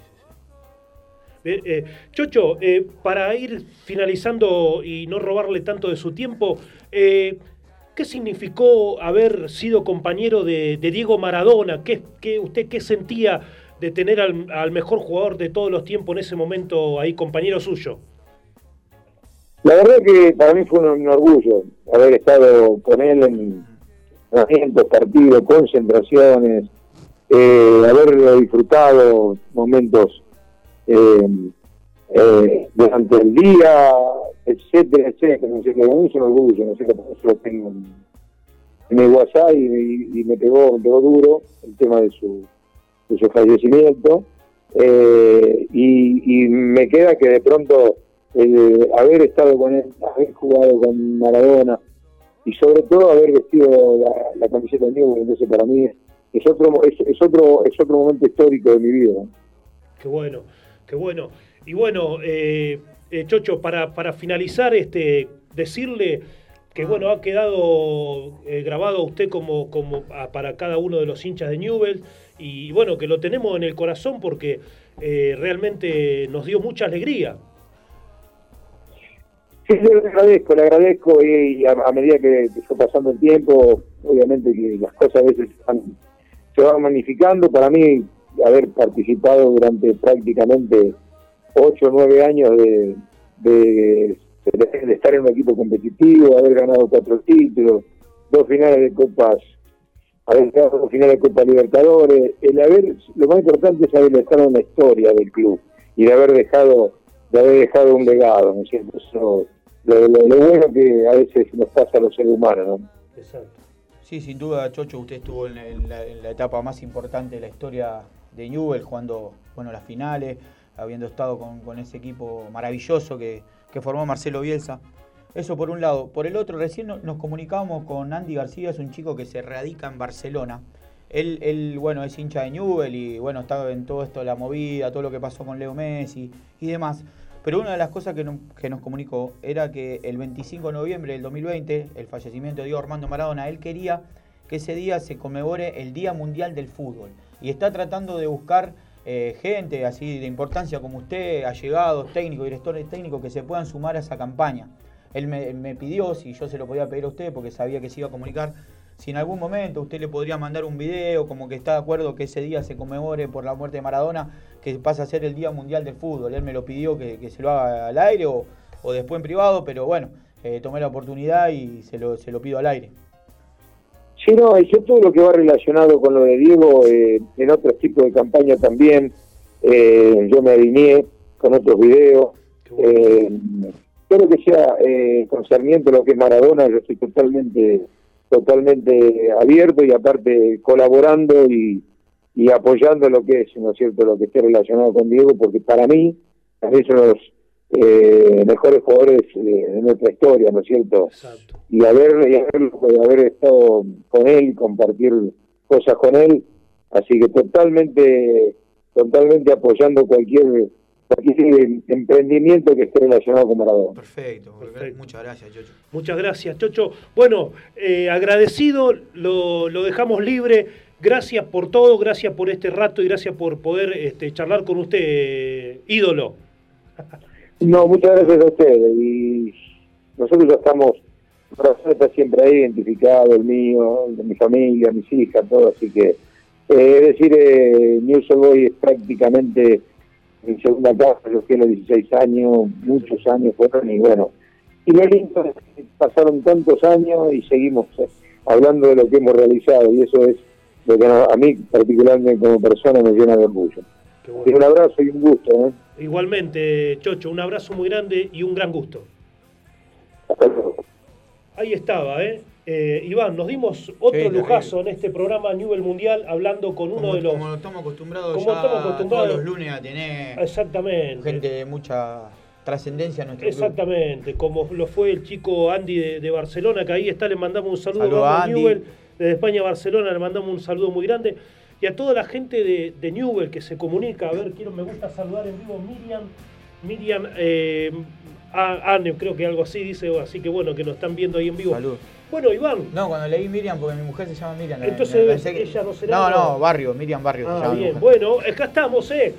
Eh, eh, Chocho, eh, para ir finalizando y no robarle tanto de su tiempo, ¿qué significó haber sido compañero de, Diego Maradona? ¿Qué, ¿Usted qué sentía de tener al, mejor jugador de todos los tiempos en ese momento ahí, compañero suyo? La verdad que para mí fue un, orgullo haber estado con él en entrenamientos, partidos, concentraciones, eh, haber disfrutado momentos eh, eh, durante el día, etcétera, etcétera. No sé, mí es un orgullo, no sé, por eso lo tengo en, en el WhatsApp y, me pegó, me pegó duro el tema de su, de su fallecimiento. Eh, y, me queda que de pronto haber estado con él, haber jugado con Maradona y sobre todo haber vestido la, camiseta de Newell's, entonces para mí es, otro es, es otro es otro momento histórico de mi vida. Qué bueno, qué bueno. Y bueno, eh, eh, Chocho, para, para finalizar, este, decirle que bueno, ha quedado eh, grabado a usted como, como a- para cada uno de los hinchas de Newell y bueno, que lo tenemos en el corazón porque eh, realmente nos dio mucha alegría. Sí, yo le agradezco, le agradezco y, y a, a medida que, que fue pasando el tiempo, obviamente que las cosas a veces van- se van magnificando. Para mí, haber participado durante prácticamente ocho o nueve años de, de, de- de estar en un equipo competitivo, haber ganado cuatro títulos, dos finales de copas, haber ganado dos finales de Copa Libertadores, el haber, lo más importante es haber estado en la historia del club y de haber dejado de haber dejado un legado, ¿no es cierto? Eso, lo, lo- lo bueno que a veces nos pasa a los seres humanos, ¿no? Exacto. Sí, sin duda, Chocho, usted estuvo en, en la, en la etapa más importante de la historia de Newell, jugando bueno, las finales, habiendo estado con, con ese equipo maravilloso que, que formó Marcelo Bielsa. Eso por un lado. Por el otro, recién no- nos comunicábamos con Andy García, es un chico que se radica en Barcelona. Él, él, bueno, es hincha de Newell y bueno, está en todo esto, la movida, todo lo que pasó con Leo Messi y demás. Pero una de las cosas que, que nos comunicó era que el 25 de noviembre del 2020, el fallecimiento de Diego Armando Maradona, él quería que ese día se conmemore el Día Mundial del Fútbol. Y está tratando de buscar eh, gente así de importancia como usted, allegados, técnicos, directores técnicos, que se puedan sumar a esa campaña. Él me, pidió si yo se lo podía pedir a usted porque sabía que se iba a comunicar. Si en algún momento usted le podría mandar un video como que está de acuerdo que ese día se conmemore por la muerte de Maradona, que pasa a ser el Día Mundial del Fútbol. Él me lo pidió que, que se lo haga al aire o, o después en privado, pero bueno, eh, tomé la oportunidad y se lo, se lo pido al aire. Sí, no, y yo todo lo que va relacionado con lo de Diego, eh, en otros tipos de campaña también, eh, yo me alineé con otros videos. Eh, todo lo que sea eh, concerniente a lo que es Maradona, yo estoy totalmente totalmente abierto y aparte colaborando y, y apoyando lo que es, ¿no es cierto?, lo que esté relacionado con Diego, porque para mí, también son los eh, mejores jugadores eh, de nuestra historia, ¿no es cierto? Exacto. y haber, y haber, haber estado con él, compartir cosas con él, así que totalmente, totalmente apoyando cualquier, cualquier emprendimiento que esté relacionado con Maradona. Perfecto, Perfecto. muchas gracias, Chocho. Muchas gracias, Chocho. Bueno, eh, agradecido, lo, lo dejamos libre. Gracias por todo, gracias por este rato y gracias por poder este, charlar con usted, eh, ídolo. No, muchas gracias a ustedes. Y nosotros ya estamos, el está siempre ahí identificado, el mío, el de mi familia, mis hijas, todo, así que, eh, es decir, eh, News Boy es prácticamente mi segunda casa, yo fui a los 16 años, muchos años fueron y bueno, y lo lindo es que pasaron tantos años y seguimos eh, hablando de lo que hemos realizado. Y eso es lo que a mí particularmente como persona me llena de orgullo. Bueno. un abrazo y un gusto, ¿eh? Igualmente, Chocho, un abrazo muy grande y un gran gusto. Hasta luego. Ahí estaba, ¿eh? Eh, Iván, nos dimos otro Sí, lujazo en este programa Newell Mundial hablando con uno Como, de los... como estamos acostumbrados como ya estamos acostumbrados. todos los lunes a tener Exactamente. gente de mucha trascendencia en nuestro club. Exactamente, como lo fue el chico Andy de, de Barcelona, que ahí está, le mandamos un saludo Saludo a Andy. Newell, desde España a Barcelona, le mandamos un saludo muy grande. Y a toda la gente de, de Newell que se comunica, a ver, quiero, me gusta saludar en vivo Miriam, Miriam eh, creo que algo así dice, así que bueno, que nos están viendo ahí en vivo. Salud. Bueno, Iván, No, cuando leí Miriam, porque mi mujer se llama Miriam. Entonces, pensé ella no será, No, no. Barrio, Miriam Barrio se ah, llama mi bien, bueno, acá estamos, ¿eh?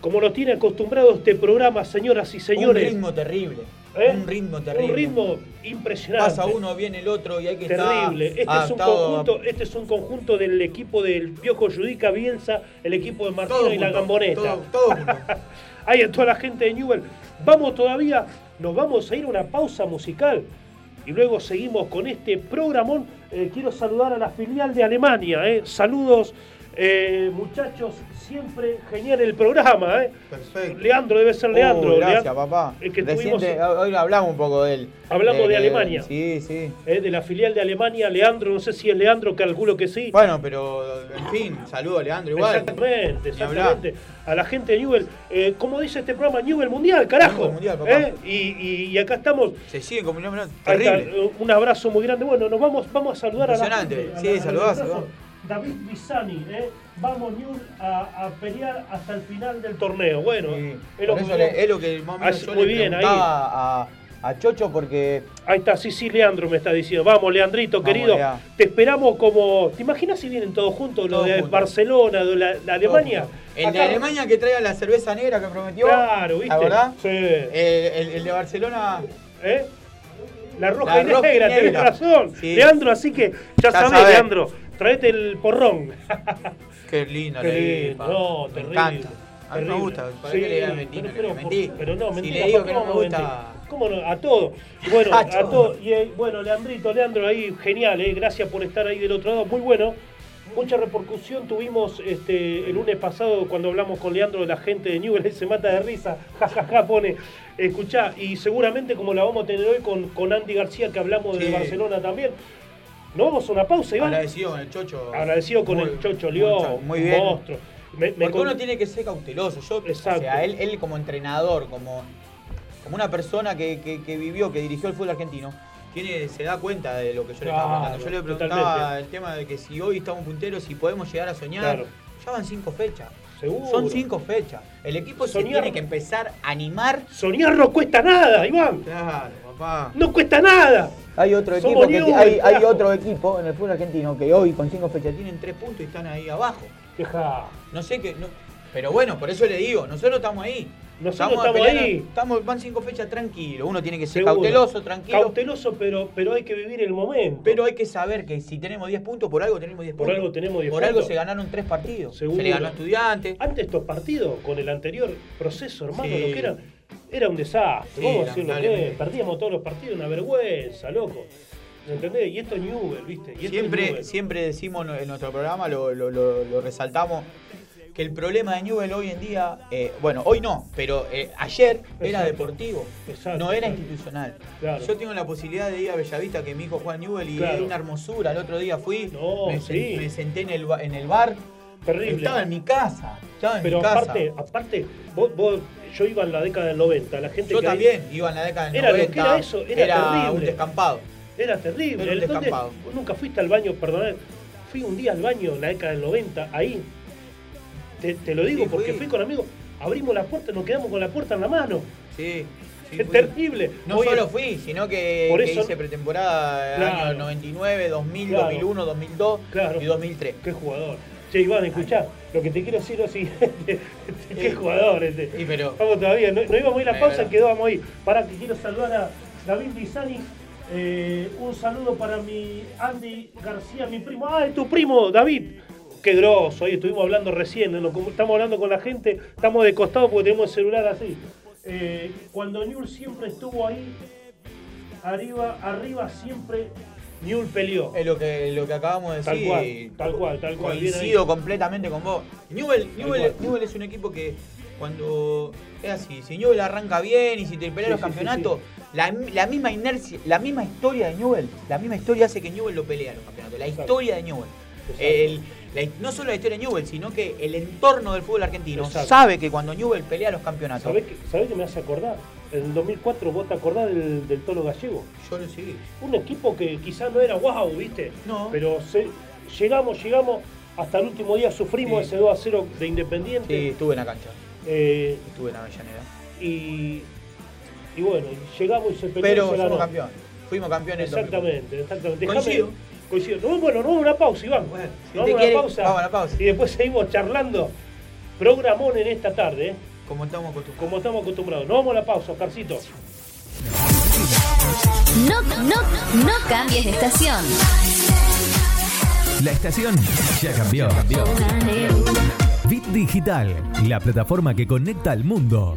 como nos tiene acostumbrado este programa, señoras y señores. Un ritmo terrible. ¿Eh? Un ritmo terrible. Un ritmo impresionante. Pasa uno, viene el otro y hay que Terrible. estar Este es, un conjunto, este es un conjunto del equipo del Piojo Judica Bielsa, el equipo de Martino Todo y la Gamboneta. todo- todo junto. Ahí en toda la gente de Newell. Vamos todavía, nos vamos a ir a una pausa musical y luego seguimos con este programón. Eh, quiero saludar a la filial de Alemania. eh. Saludos, eh, muchachos. Siempre genial el programa. eh. Perfecto. Leandro debe ser Leandro. Oh, gracias, Leandro, papá. el que Reciente- tuvimos- hoy hablamos un poco de él. Hablamos de que- Alemania. Sí, sí. eh, de la filial de Alemania, Leandro, no sé si es Leandro, calculo que sí. Bueno, pero en fin, saludo a Leandro igual. Exactamente, exactamente. A la gente de Newell, eh, como dice este programa, Newell Mundial, carajo. Newell Mundial, papá. ¿Eh? Y, y- y acá estamos. Se siguen comunicando. Terrible. eh, un abrazo muy grande. Bueno, nos vamos, vamos a saludar a la gente. a Sí, la- a saludá, los saludá. David Bisani, ¿eh? vamos Newell a, a pelear hasta el final del torneo. Bueno, Sí. es, lo que, le- es lo que más o menos Ah, yo muy le bien, ahí. a, a Chocho porque Ahí está, sí, sí, Leandro me está diciendo. Vamos, Leandrito, Vamos, querido. Lea. Te esperamos como. ¿Te imaginas si vienen todos juntos? Lo Todos de juntos. Barcelona, de la, la Alemania. el de Alemania que traiga la cerveza negra que prometió. Claro, ¿viste? ¿La verdad? Sí. El, el- el de Barcelona. ¿Eh? La roja La y roja y negra, tenés razón. Sí. Leandro, así que ya, sabés. Leandro, traete el porrón. Qué lindo, Qué lindo, no, me terrible. encanta. A mí me gusta. ¿Para Sí, le pero, que le pero, mentí? pero no, si mentira. le digo ¿por que no me gusta. ¿Cómo no? A todo. Bueno, A a todo. Y eh, bueno, Leandrito, Leandro ahí, genial, eh, gracias por estar ahí del otro lado, muy bueno. Mucha repercusión tuvimos este, el lunes pasado cuando hablamos con Leandro de la gente de Newell, se mata de risa, jajaja, pone, escuchá, y seguramente como la vamos a tener hoy con, con Andy García, que hablamos de. Barcelona también. Nos vamos a una pausa, Iván. Agradecido con el Chocho. Agradecido con Muy- el Chocho León, Muy bien. monstruo. Me- me Porque con- uno tiene que ser cauteloso. Yo, Exacto. O sea, él, él como entrenador, como, como una persona que, que- que vivió, que dirigió el fútbol argentino, tiene, se da cuenta de lo que yo le estaba Claro, contando. Yo le preguntaba totalmente. el tema de que si hoy estamos punteros, si podemos llegar a soñar. Claro. Ya van cinco fechas. Seguro. Son cinco fechas. El equipo se tiene que empezar a animar. Soñar no cuesta nada, Iván. Claro, papá. No cuesta nada. Hay otro Somos equipo que hay, otro equipo en el fútbol argentino que hoy con cinco fechas tienen tres puntos y están ahí abajo. Deja. No sé qué. no- pero bueno, por eso le digo, nosotros estamos ahí. Nosotros estamos peleando- ahí. Estamos, van cinco fechas tranquilos. Uno tiene que ser Seguro. cauteloso, tranquilo. Cauteloso, pero, pero hay que vivir el momento. pero hay que saber que si tenemos 10 puntos, por algo tenemos 10 Por puntos. algo tenemos 10 Por algo se ganaron tres partidos. Seguro. Se le ganó a estudiantes. Antes estos partidos, con el anterior proceso, hermano, Sí. lo que eran, era un desastre. Vamos a que. Perdíamos todos los partidos, una vergüenza, loco. ¿Me entendés? Y esto es Newell, ¿viste? Y esto es Siempre, siempre decimos en nuestro programa, lo, lo- lo- lo resaltamos, que el problema de Newell hoy en día, eh, bueno, hoy no, pero eh, ayer era deportivo, Exacto, no era institucional. Claro. Yo tengo la posibilidad de ir a Bellavista, que mi hijo juega Newell, y Claro. era una hermosura. El otro día fui, No, me, sí. sen- me senté en el, ba- en el bar, Terrible. estaba en mi casa, estaba en Pero mi casa. aparte, aparte vos, vos- yo iba en la década del 90, la gente Yo que ahí- también iba en la década del Era lo que 90, era eso, era terrible. un descampado. Era terrible. Era un Entonces, descampado. nunca fuiste al baño, perdonad, fui un día al baño en la década del 90, ahí. Te, te lo digo Sí, porque fui. fui con amigos, abrimos la puerta, nos quedamos con la puerta en la mano. Sí, sí, es fui. terrible. No Hoy- solo fui, sino que, Por que eso- hice pretemporada Claro. años 99, 2000, Claro. 2001, 2002 Claro. y 2003. Qué jugador. Che, Iván, escuchá, lo que te quiero decir es lo siguiente. Qué jugador este. Y pero Vamos todavía, no, no íbamos a ir a la pausa, quedábamos ahí. Para que quiero saludar a David Bizani. Eh, un saludo para mi Andy García, mi primo. ¡Ah, es tu primo, David! Qué grosso, hoy estuvimos hablando recién, estamos hablando con la gente, estamos de costado porque tenemos el celular así. Eh, cuando Newell siempre estuvo ahí, arriba, arriba siempre Newell peleó. es lo que, lo que acabamos de Tal decir. cual, tal cual, tal cual. Coincido completamente con vos. Newell, Newell. Newell es un equipo que cuando es así, si Newell arranca bien y si te pelea Sí, los sí, sí, campeonatos, La, la misma inercia, la misma historia de Newell, la misma historia hace que Newell lo pelea los campeonatos. La Exacto. historia de Newell. El- la- no solo la historia de Newell, sino que el entorno del fútbol argentino Exacto. sabe que cuando Newell pelea los campeonatos, ¿Sabés qué, sabés qué me hace acordar? En el 2004 vos te acordás del, del Tolo Gallego. yo lo seguí. Un equipo que quizás no era wow, ¿viste? No. Pero se- llegamos, llegamos, hasta el último día sufrimos Sí. ese 2 a 0 de Sí, Independiente. estuve en la cancha, Eh, estuve en la Avellaneda. y, y bueno, llegamos y se peleó Pero ganó. somos campeones. Fuimos campeones. en 2004. Exactamente, exactamente. Coincido. coincido. No, bueno, a una pausa, Iván. Bueno, si vamos a una pausa. vamos a la pausa. Y después seguimos charlando Programón en esta tarde, ¿eh? Como estamos acostumbrados. como estamos acostumbrados. Nos vamos a la pausa, Oscarcito. No, no, no cambies de estación. La estación ya cambió. Bit Digital, la plataforma que conecta al mundo.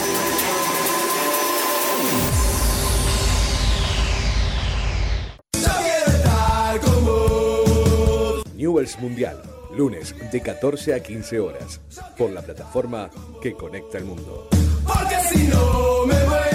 Mundial, lunes de 14 a 15 horas, por la plataforma que conecta el mundo. Porque si no me muero,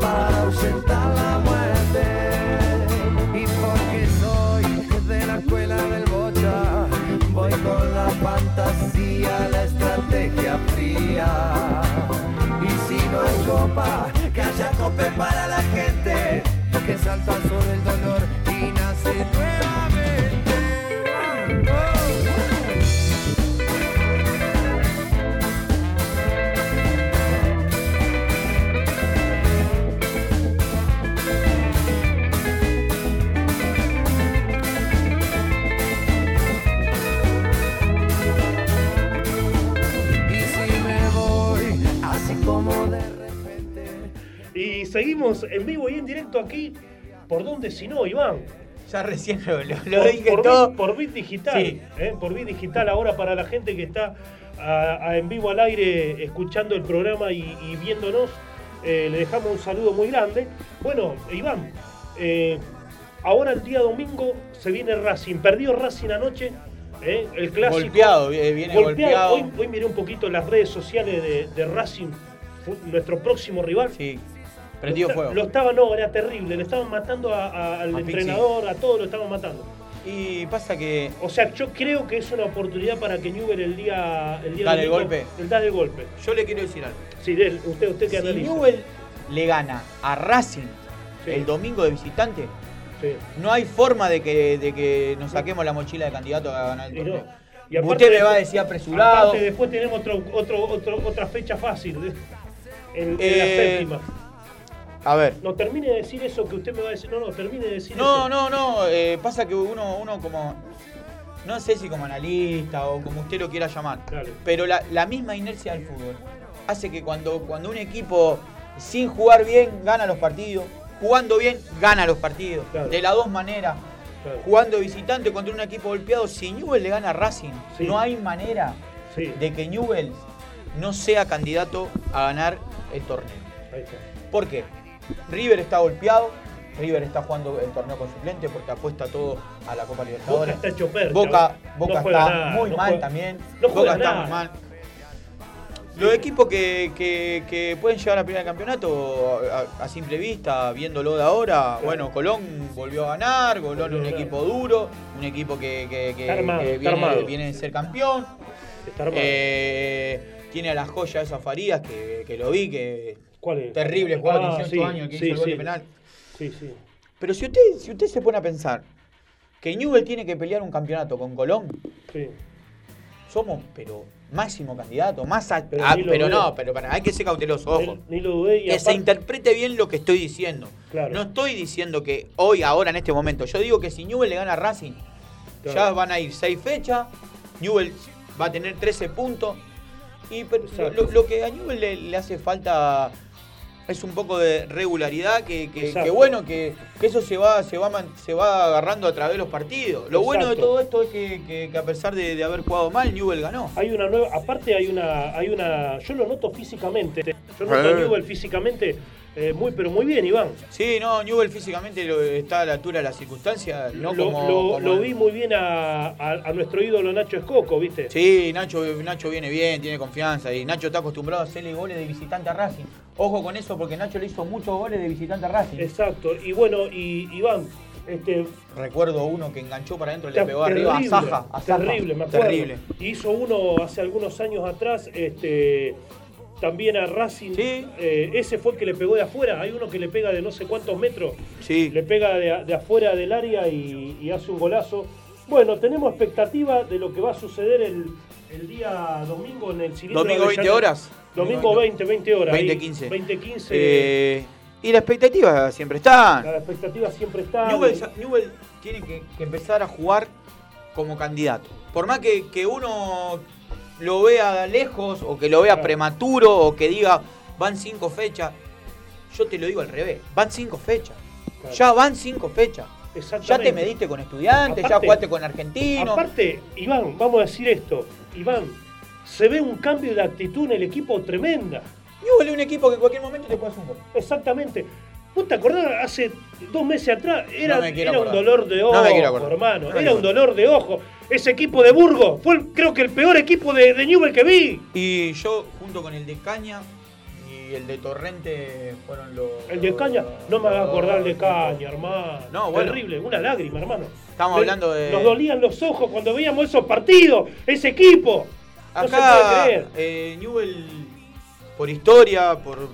para ahuyentar la muerte. Y porque soy de la escuela del bocha, voy con la fantasía, la estrategia fría. Y si no hay copa, que haya cope para la gente, que salta sobre el dolor seguimos en vivo y en directo aquí. ¿Por dónde si no, Iván? Ya recién lo, lo- lo por, dije por todo. Bit, por Bit Digital. Sí. ¿eh? Por Bit Digital ahora para la gente que está a- a en vivo al aire escuchando el programa y, y viéndonos. eh, le dejamos un saludo muy grande. Bueno, Iván, eh, ahora el día domingo se viene Racing. Perdió Racing anoche, eh, el clásico. Golpeado, viene golpeado. Hoy, hoy miré un poquito las redes sociales de, de Racing, nuestro próximo rival. Sí, prendido Lo fuego. Lo estaba, no, era terrible. Le estaban matando a- a- al A Pixi. entrenador, a todos lo estaban matando. Y pasa que O sea, yo creo que es una oportunidad para que Newell el día, el día Dale el golpe. El dar el golpe. yo le quiero decir algo. Sí, del- usted, usted que Si analiza. Newell le gana a Racing Sí. el domingo de visitante, Sí. no hay forma de que, de que nos saquemos la mochila de candidato a ganar el Y no. torneo. Y aparte Usted me después- va a decir apresurado. Aparte, después tenemos otro, otro, otro- otra fecha fácil. ¿eh? En, en la Eh, séptima. A ver. No termine de decir eso que usted me va a decir. No, no, termine de decir No, eso. no, no. eh, pasa que uno, uno como. No sé si como analista o como usted lo quiera llamar. Dale. Pero la, la misma inercia del fútbol hace que cuando, cuando un equipo sin jugar bien gana los partidos, jugando bien gana los partidos. Claro. De las dos maneras. Claro. Jugando visitante contra un equipo golpeado, si Newell le gana a Racing, Sí. no hay manera Sí, de que Newell no sea candidato a ganar el torneo. ahí está. ¿Por qué? River está golpeado, River está jugando el torneo con suplente porque apuesta todo a la Copa Boca Libertadores. está. Boca, No Boca juega está nada, muy no mal juega- también. no Boca está nada. muy mal. Los equipos que, que- que pueden llegar a primera campeonato a, a simple vista, viéndolo de ahora, bueno, Colón volvió a ganar, Colón es un equipo duro, un equipo que, Está armado, está viene, viene de ser campeón. Está armado. Eh, tiene a la joya esa Farías que, que lo vi, que ¿Cuál es? terrible jugador, Ah, 18 sí, años, que sí, hizo el gol sí. de penal. Sí, sí. Pero si usted, si usted se pone a pensar que Newell tiene que pelear un campeonato con Colón, somos, pero máximo candidato, más a- Pero ah, pero no, pero para, hay que ser cauteloso, ojo. Ni, ni lo dudé. Y Que se interprete bien lo que estoy diciendo. Claro. No estoy diciendo que hoy, ahora, en este momento. Yo digo que si Newell le gana a Racing, Claro. ya van a ir seis fechas. Newell va a tener 13 puntos. Y pero lo, Exacto. lo- lo que a Newell le, le hace falta es un poco de regularidad, que, que- bueno, que, que eso se va, se, va, se va agarrando a través de los partidos. Lo bueno de todo esto es que, que- que a pesar de, de haber jugado mal, Newell ganó. Hay una nueva, aparte hay una, hay una, yo lo noto físicamente, yo noto a Eh. Newell físicamente eh, muy, pero muy bien, Iván. Sí, no, Newell físicamente lo- está a la altura de las circunstancias, no lo, como, lo- como- lo vi muy bien a, a- a nuestro ídolo Nacho Escoco, ¿viste? Sí, Nacho, Nacho viene bien, tiene confianza y Nacho está acostumbrado a hacerle goles de visitante a Racing. Ojo con eso porque Nacho le hizo muchos goles de visitante a Racing. Exacto. Y bueno, y Iván, este, Recuerdo uno que enganchó para adentro y le pegó arriba a Saja. A Saja. terrible, me acuerdo. Terrible. Hizo uno hace algunos años atrás, este, también a Racing. Sí. Eh, ese fue el que le pegó de afuera. Hay uno que le pega de no sé cuántos metros. Sí. le pega de, de afuera del área y, y hace un golazo. Bueno, tenemos expectativa de lo que va a suceder el, el día domingo en el cilindro Domingo de 20 Avellaneda. horas. Domingo 20, 20 horas. 20, ahí, 15. 20, 15. Eh, y la expectativa siempre está. la expectativa siempre está. Newell, Newell tiene que, que empezar a jugar como candidato. Por más que, que uno lo vea lejos o que lo vea prematuro o que diga van cinco fechas, yo te lo digo al revés, van cinco fechas. Claro. Ya van cinco fechas. Ya te mediste con estudiantes, ya jugaste con argentinos. Aparte, Iván, vamos a decir esto. Iván, se ve un cambio de actitud en el equipo tremenda. Newell es un equipo que en cualquier momento te puede hacer un gol. Exactamente. ¿Vos te acordás? Hace dos meses atrás era, No era un dolor de ojo, hermano. No era un dolor de ojo. Ese equipo de Burgos fue el- creo que el peor equipo de, de Newell que vi. Y yo, junto con el de Caña y el de Torrente, fueron los. El de Caña, no me hagas acordar el de Caña, hermano. No, bueno. Terrible, una lágrima, hermano. Estamos Le- hablando de- Nos dolían los ojos cuando veíamos esos partidos, ese equipo. No se puede Acá, creer. eh, Newell, por historia, por,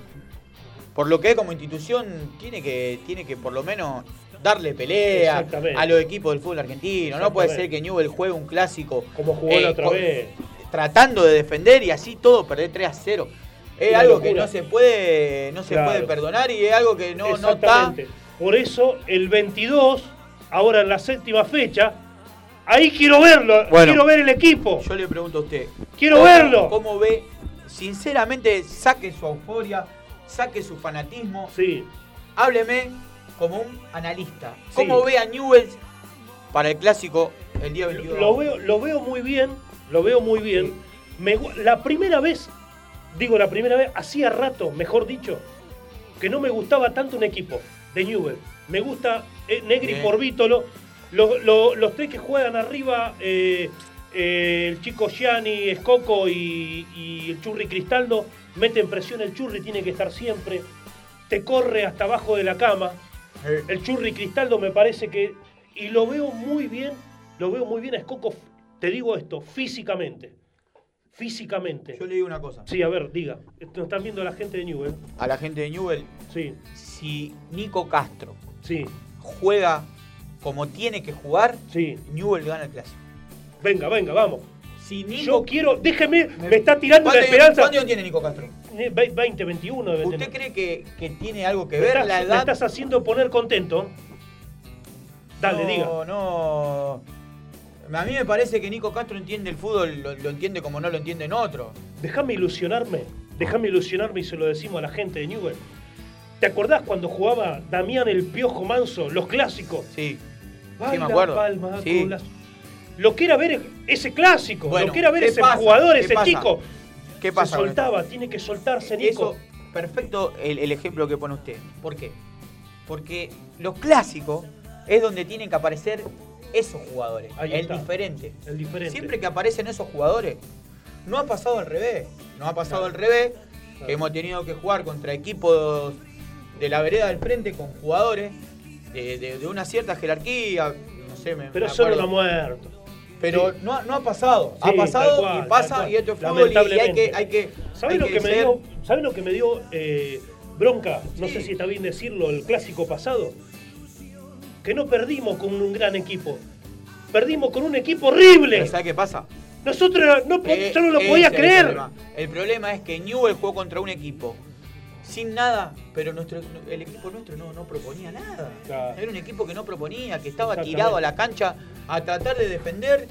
por lo que es como institución, tiene que, tiene que por lo menos darle pelea a los equipos del fútbol argentino. No puede ser que Newell juegue un clásico Como jugó la otra con- vez. tratando de defender y así todo perder 3 a 0. Es Una algo que no se puede, no se Claro. puede perdonar y es algo que no, no está. Por eso, el 22, ahora en la séptima fecha, ahí quiero verlo. Bueno. quiero ver el equipo. Yo le pregunto a usted. Quiero ¿cómo- verlo. ¿Cómo ve? Sinceramente, saque su euforia, saque su fanatismo. Sí. Hábleme como un analista. Sí. ¿Cómo ve a Newells para el clásico el día 22? Lo veo, lo veo muy bien, lo veo muy bien. Me la primera vez, digo la primera vez, hacía rato, mejor dicho, que no me gustaba tanto un equipo de Newell. Me gusta eh, Negri por Vítolo. Los, los- los tres que juegan arriba, eh, eh, el chico Gianni, Escoco y, y el Churri Cristaldo, meten presión el Churri, tiene que estar siempre. Te corre hasta abajo de la cama. El Churri Cristaldo me parece que. Y lo veo muy bien, lo veo muy bien a Escoco, te digo esto, físicamente. Físicamente. Yo le digo una cosa. Sí, a ver, diga. Nos están viendo la gente de Newell. A la gente de Newell, Sí, si Nico Castro sí, juega como tiene que jugar, sí. Newell gana el clásico. Venga, venga, vamos. Si Nico, Yo quiero, déjeme, me está tirando la ¿Cuánto- esperanza. ¿Cuánto tiene Nico Castro? Ve- 20, 21 debe ¿Usted tener. cree que, que tiene algo que me, ver estás, la me edad? estás haciendo poner contento. Dale, no, diga. No, A mí me parece que Nico Castro entiende el fútbol, lo, lo entiende como no lo entienden otros. Déjame ilusionarme. Déjame ilusionarme y se lo decimos a la gente de Newell. ¿Te acordás cuando jugaba Damián el Piojo Manso, los clásicos? Sí, Baila, me acuerdo. palma, Sí. con las- Lo que era ver ese clásico, Bueno, lo que era ver ¿qué ese pasa? jugador, ¿Qué ese pasa? chico. ¿Qué pasa? Se soltaba, tiene que soltarse, Nico. Eso, perfecto el, el ejemplo que pone usted. ¿Por qué? Porque los clásicos es donde tienen que aparecer esos jugadores. Ahí el está. diferente. El diferente. Siempre que aparecen esos jugadores, no ha pasado al revés. No ha pasado al revés, que hemos tenido que jugar contra equipos de la vereda del frente con jugadores de, de- de una cierta jerarquía. No sé, me, Pero me solo acuerdo. lo muerto. Pero Sí. no, ha- no ha pasado. Sí, ha pasado cual, y pasa y esto es fútbol y- y hay que, hay que, ¿Sabés hay lo que me dio, ¿sabés lo que me dio eh, bronca? No Sí. sé si está bien decirlo, el clásico pasado. Que no perdimos con un gran equipo. Perdimos con un equipo horrible. ¿Sabes qué pasa? Nosotros no, Eh, yo no lo ese podía el creer. problema. El problema es que Newell jugó contra un equipo sin nada, pero nuestro, el equipo nuestro no, no proponía nada. Claro. Era un equipo que no proponía, que estaba tirado a la cancha a tratar de defender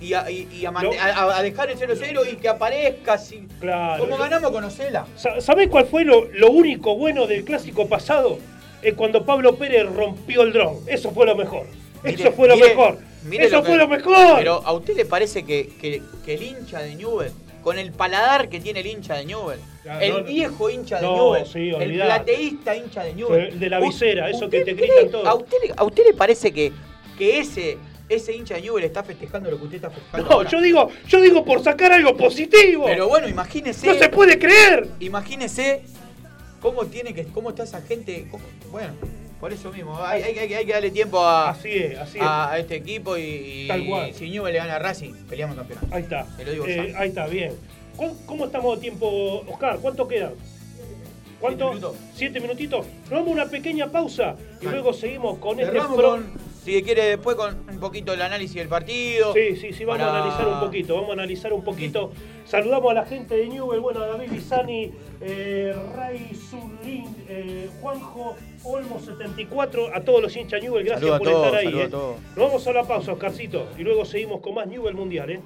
y a, y- y a dejar el 0-0 y que aparezca así. Claro. Como ganamos con Ocela. Sa- ¿Sabés cuál fue lo, lo único bueno del clásico pasado? Es cuando Pablo Pérez rompió el dron. Eso fue lo mejor. Mire, Eso fue lo mire, mejor. mire Eso lo que- fue lo mejor. Pero ¿a usted le parece que, que- que el hincha de Newell, con el paladar que tiene el hincha de Newell, El no, viejo hincha de No, Newell, sí, el plateísta hincha de Newell, El de la ¿u- visera, eso que te gritan cree- todos. ¿A usted, le- ¿A usted le parece que, que ese, ese hincha de Newell está festejando lo que usted está festejando? No, ahora? yo digo, yo digo por sacar algo positivo. Pero bueno, imagínese. no se puede creer. Imagínese cómo tiene que, cómo está esa gente. cómo- bueno, por eso mismo, hay, hay- hay- hay que darle tiempo a, Así es, así es. a, este equipo y, Tal cual. si Newell le gana a Racing, peleamos campeonato. Ahí está. Te lo digo Eh, ahí está, bien. ¿Cómo, cómo estamos de tiempo, Oscar? ¿Cuánto queda? ¿Cuánto? Siete minutos. ¿Siete minutitos? Nos vamos a una pequeña pausa y luego seguimos con este pro- con, si quiere después con un poquito el análisis del partido. Sí, sí, sí, vamos a analizar un poquito, vamos a analizar un poquito. Saludamos a la gente de Newell, bueno, a David Lizani, eh, Ray Zulín, eh, Juanjo Olmo 74, a todos los hinchas Newell, gracias por todos, estar ahí. eh. Nos vamos a la pausa, Oscarcito, y luego seguimos con más Newell Mundial, ¿eh?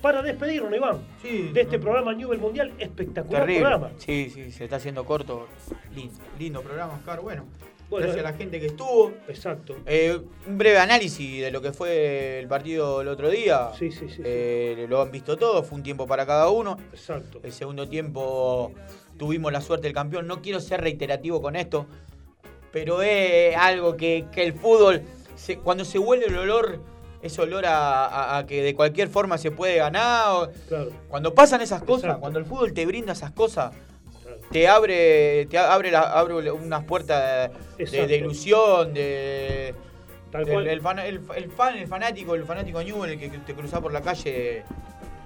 Para despedirnos, Iván, de este programa Newell Mundial. Espectacular Terrible. programa. Sí, sí, se está haciendo corto. Lindo, lindo programa, Oscar. Bueno, Bueno, gracias eh, a la gente que estuvo. Exacto. Eh, un breve análisis de lo que fue el partido el otro día. Sí, sí, sí. Eh, Lo han visto todo, fue un tiempo para cada uno. Exacto. El segundo tiempo tuvimos la suerte del campeón. No quiero ser reiterativo con esto, pero es algo que, que el fútbol, se- cuando se huele el olor, ese olor a, a- a que de cualquier forma se puede ganar. Claro. Cuando pasan esas cosas, Exacto. cuando el fútbol te brinda esas cosas, te abre, te abre, la- abre unas puertas de, ilusión, de. Tal del- cual. el, fan, el, el fan, el fanático, el fanático Newell, el que te cruza por la calle,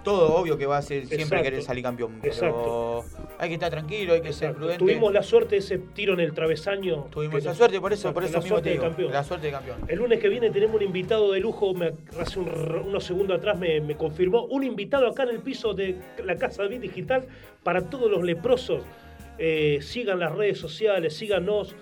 todo obvio que va a ser siempre Exacto. querer salir campeón. Pero Exacto. hay que estar tranquilo, hay que ser prudente. Tuvimos la suerte de ese tiro en el travesaño. Tuvimos esa nos- suerte, por eso, por eso la mismo suerte te de campeón. la suerte de campeón. El lunes que viene tenemos un invitado de lujo, me, hace un unos segundos atrás me, me confirmó, un invitado acá en el piso de la Casa de Bit Digital para todos los leprosos. Eh, sigan las redes sociales, síganos.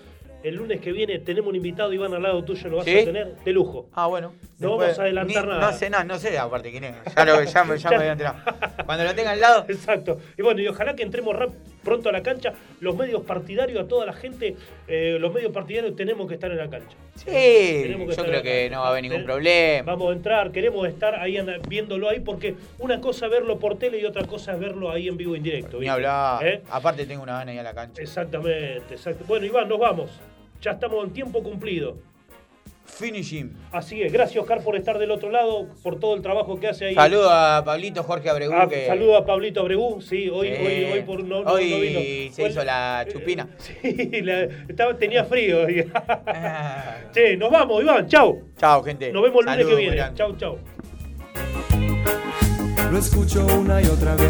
El lunes que viene tenemos un invitado, Iván, al lado tuyo lo vas ¿Sí? a tener de lujo. Ah, bueno. No Después- vamos a adelantar ni- nada. No sé, no, no sé aparte quién es. Ya, lo, ya, ya me voy a enterar. Cuando lo tenga al lado. Exacto. Y bueno, y ojalá que entremos rap- pronto a la cancha. Los medios partidarios, a toda la gente, eh, los medios partidarios tenemos que estar en la cancha. Sí, Tenemos yo creo que no va a haber ningún Ten- problema. Vamos a entrar, queremos estar ahí viéndolo ahí, porque una cosa es verlo por tele y otra cosa es verlo ahí en vivo en directo. Ni hablar. ¿Eh? Aparte tengo una gana ir a la cancha. Exactamente, exacto. Bueno, Iván, nos vamos. Ya estamos en tiempo cumplido. Finishing. Así es, gracias Oscar por estar del otro lado, por todo el trabajo que hace ahí. Saludo a Pablito Jorge Abregú. Ah, que... Saludo a Pablito Abregú, sí, hoy, hoy, por no, se hizo la chupina. Sí, tenía frío. Ah. Che, nos vamos, Iván, chao. Chao, gente. Nos vemos el lunes que viene. Chao, chao. Lo escucho una y otra vez.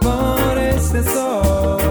Por este sol.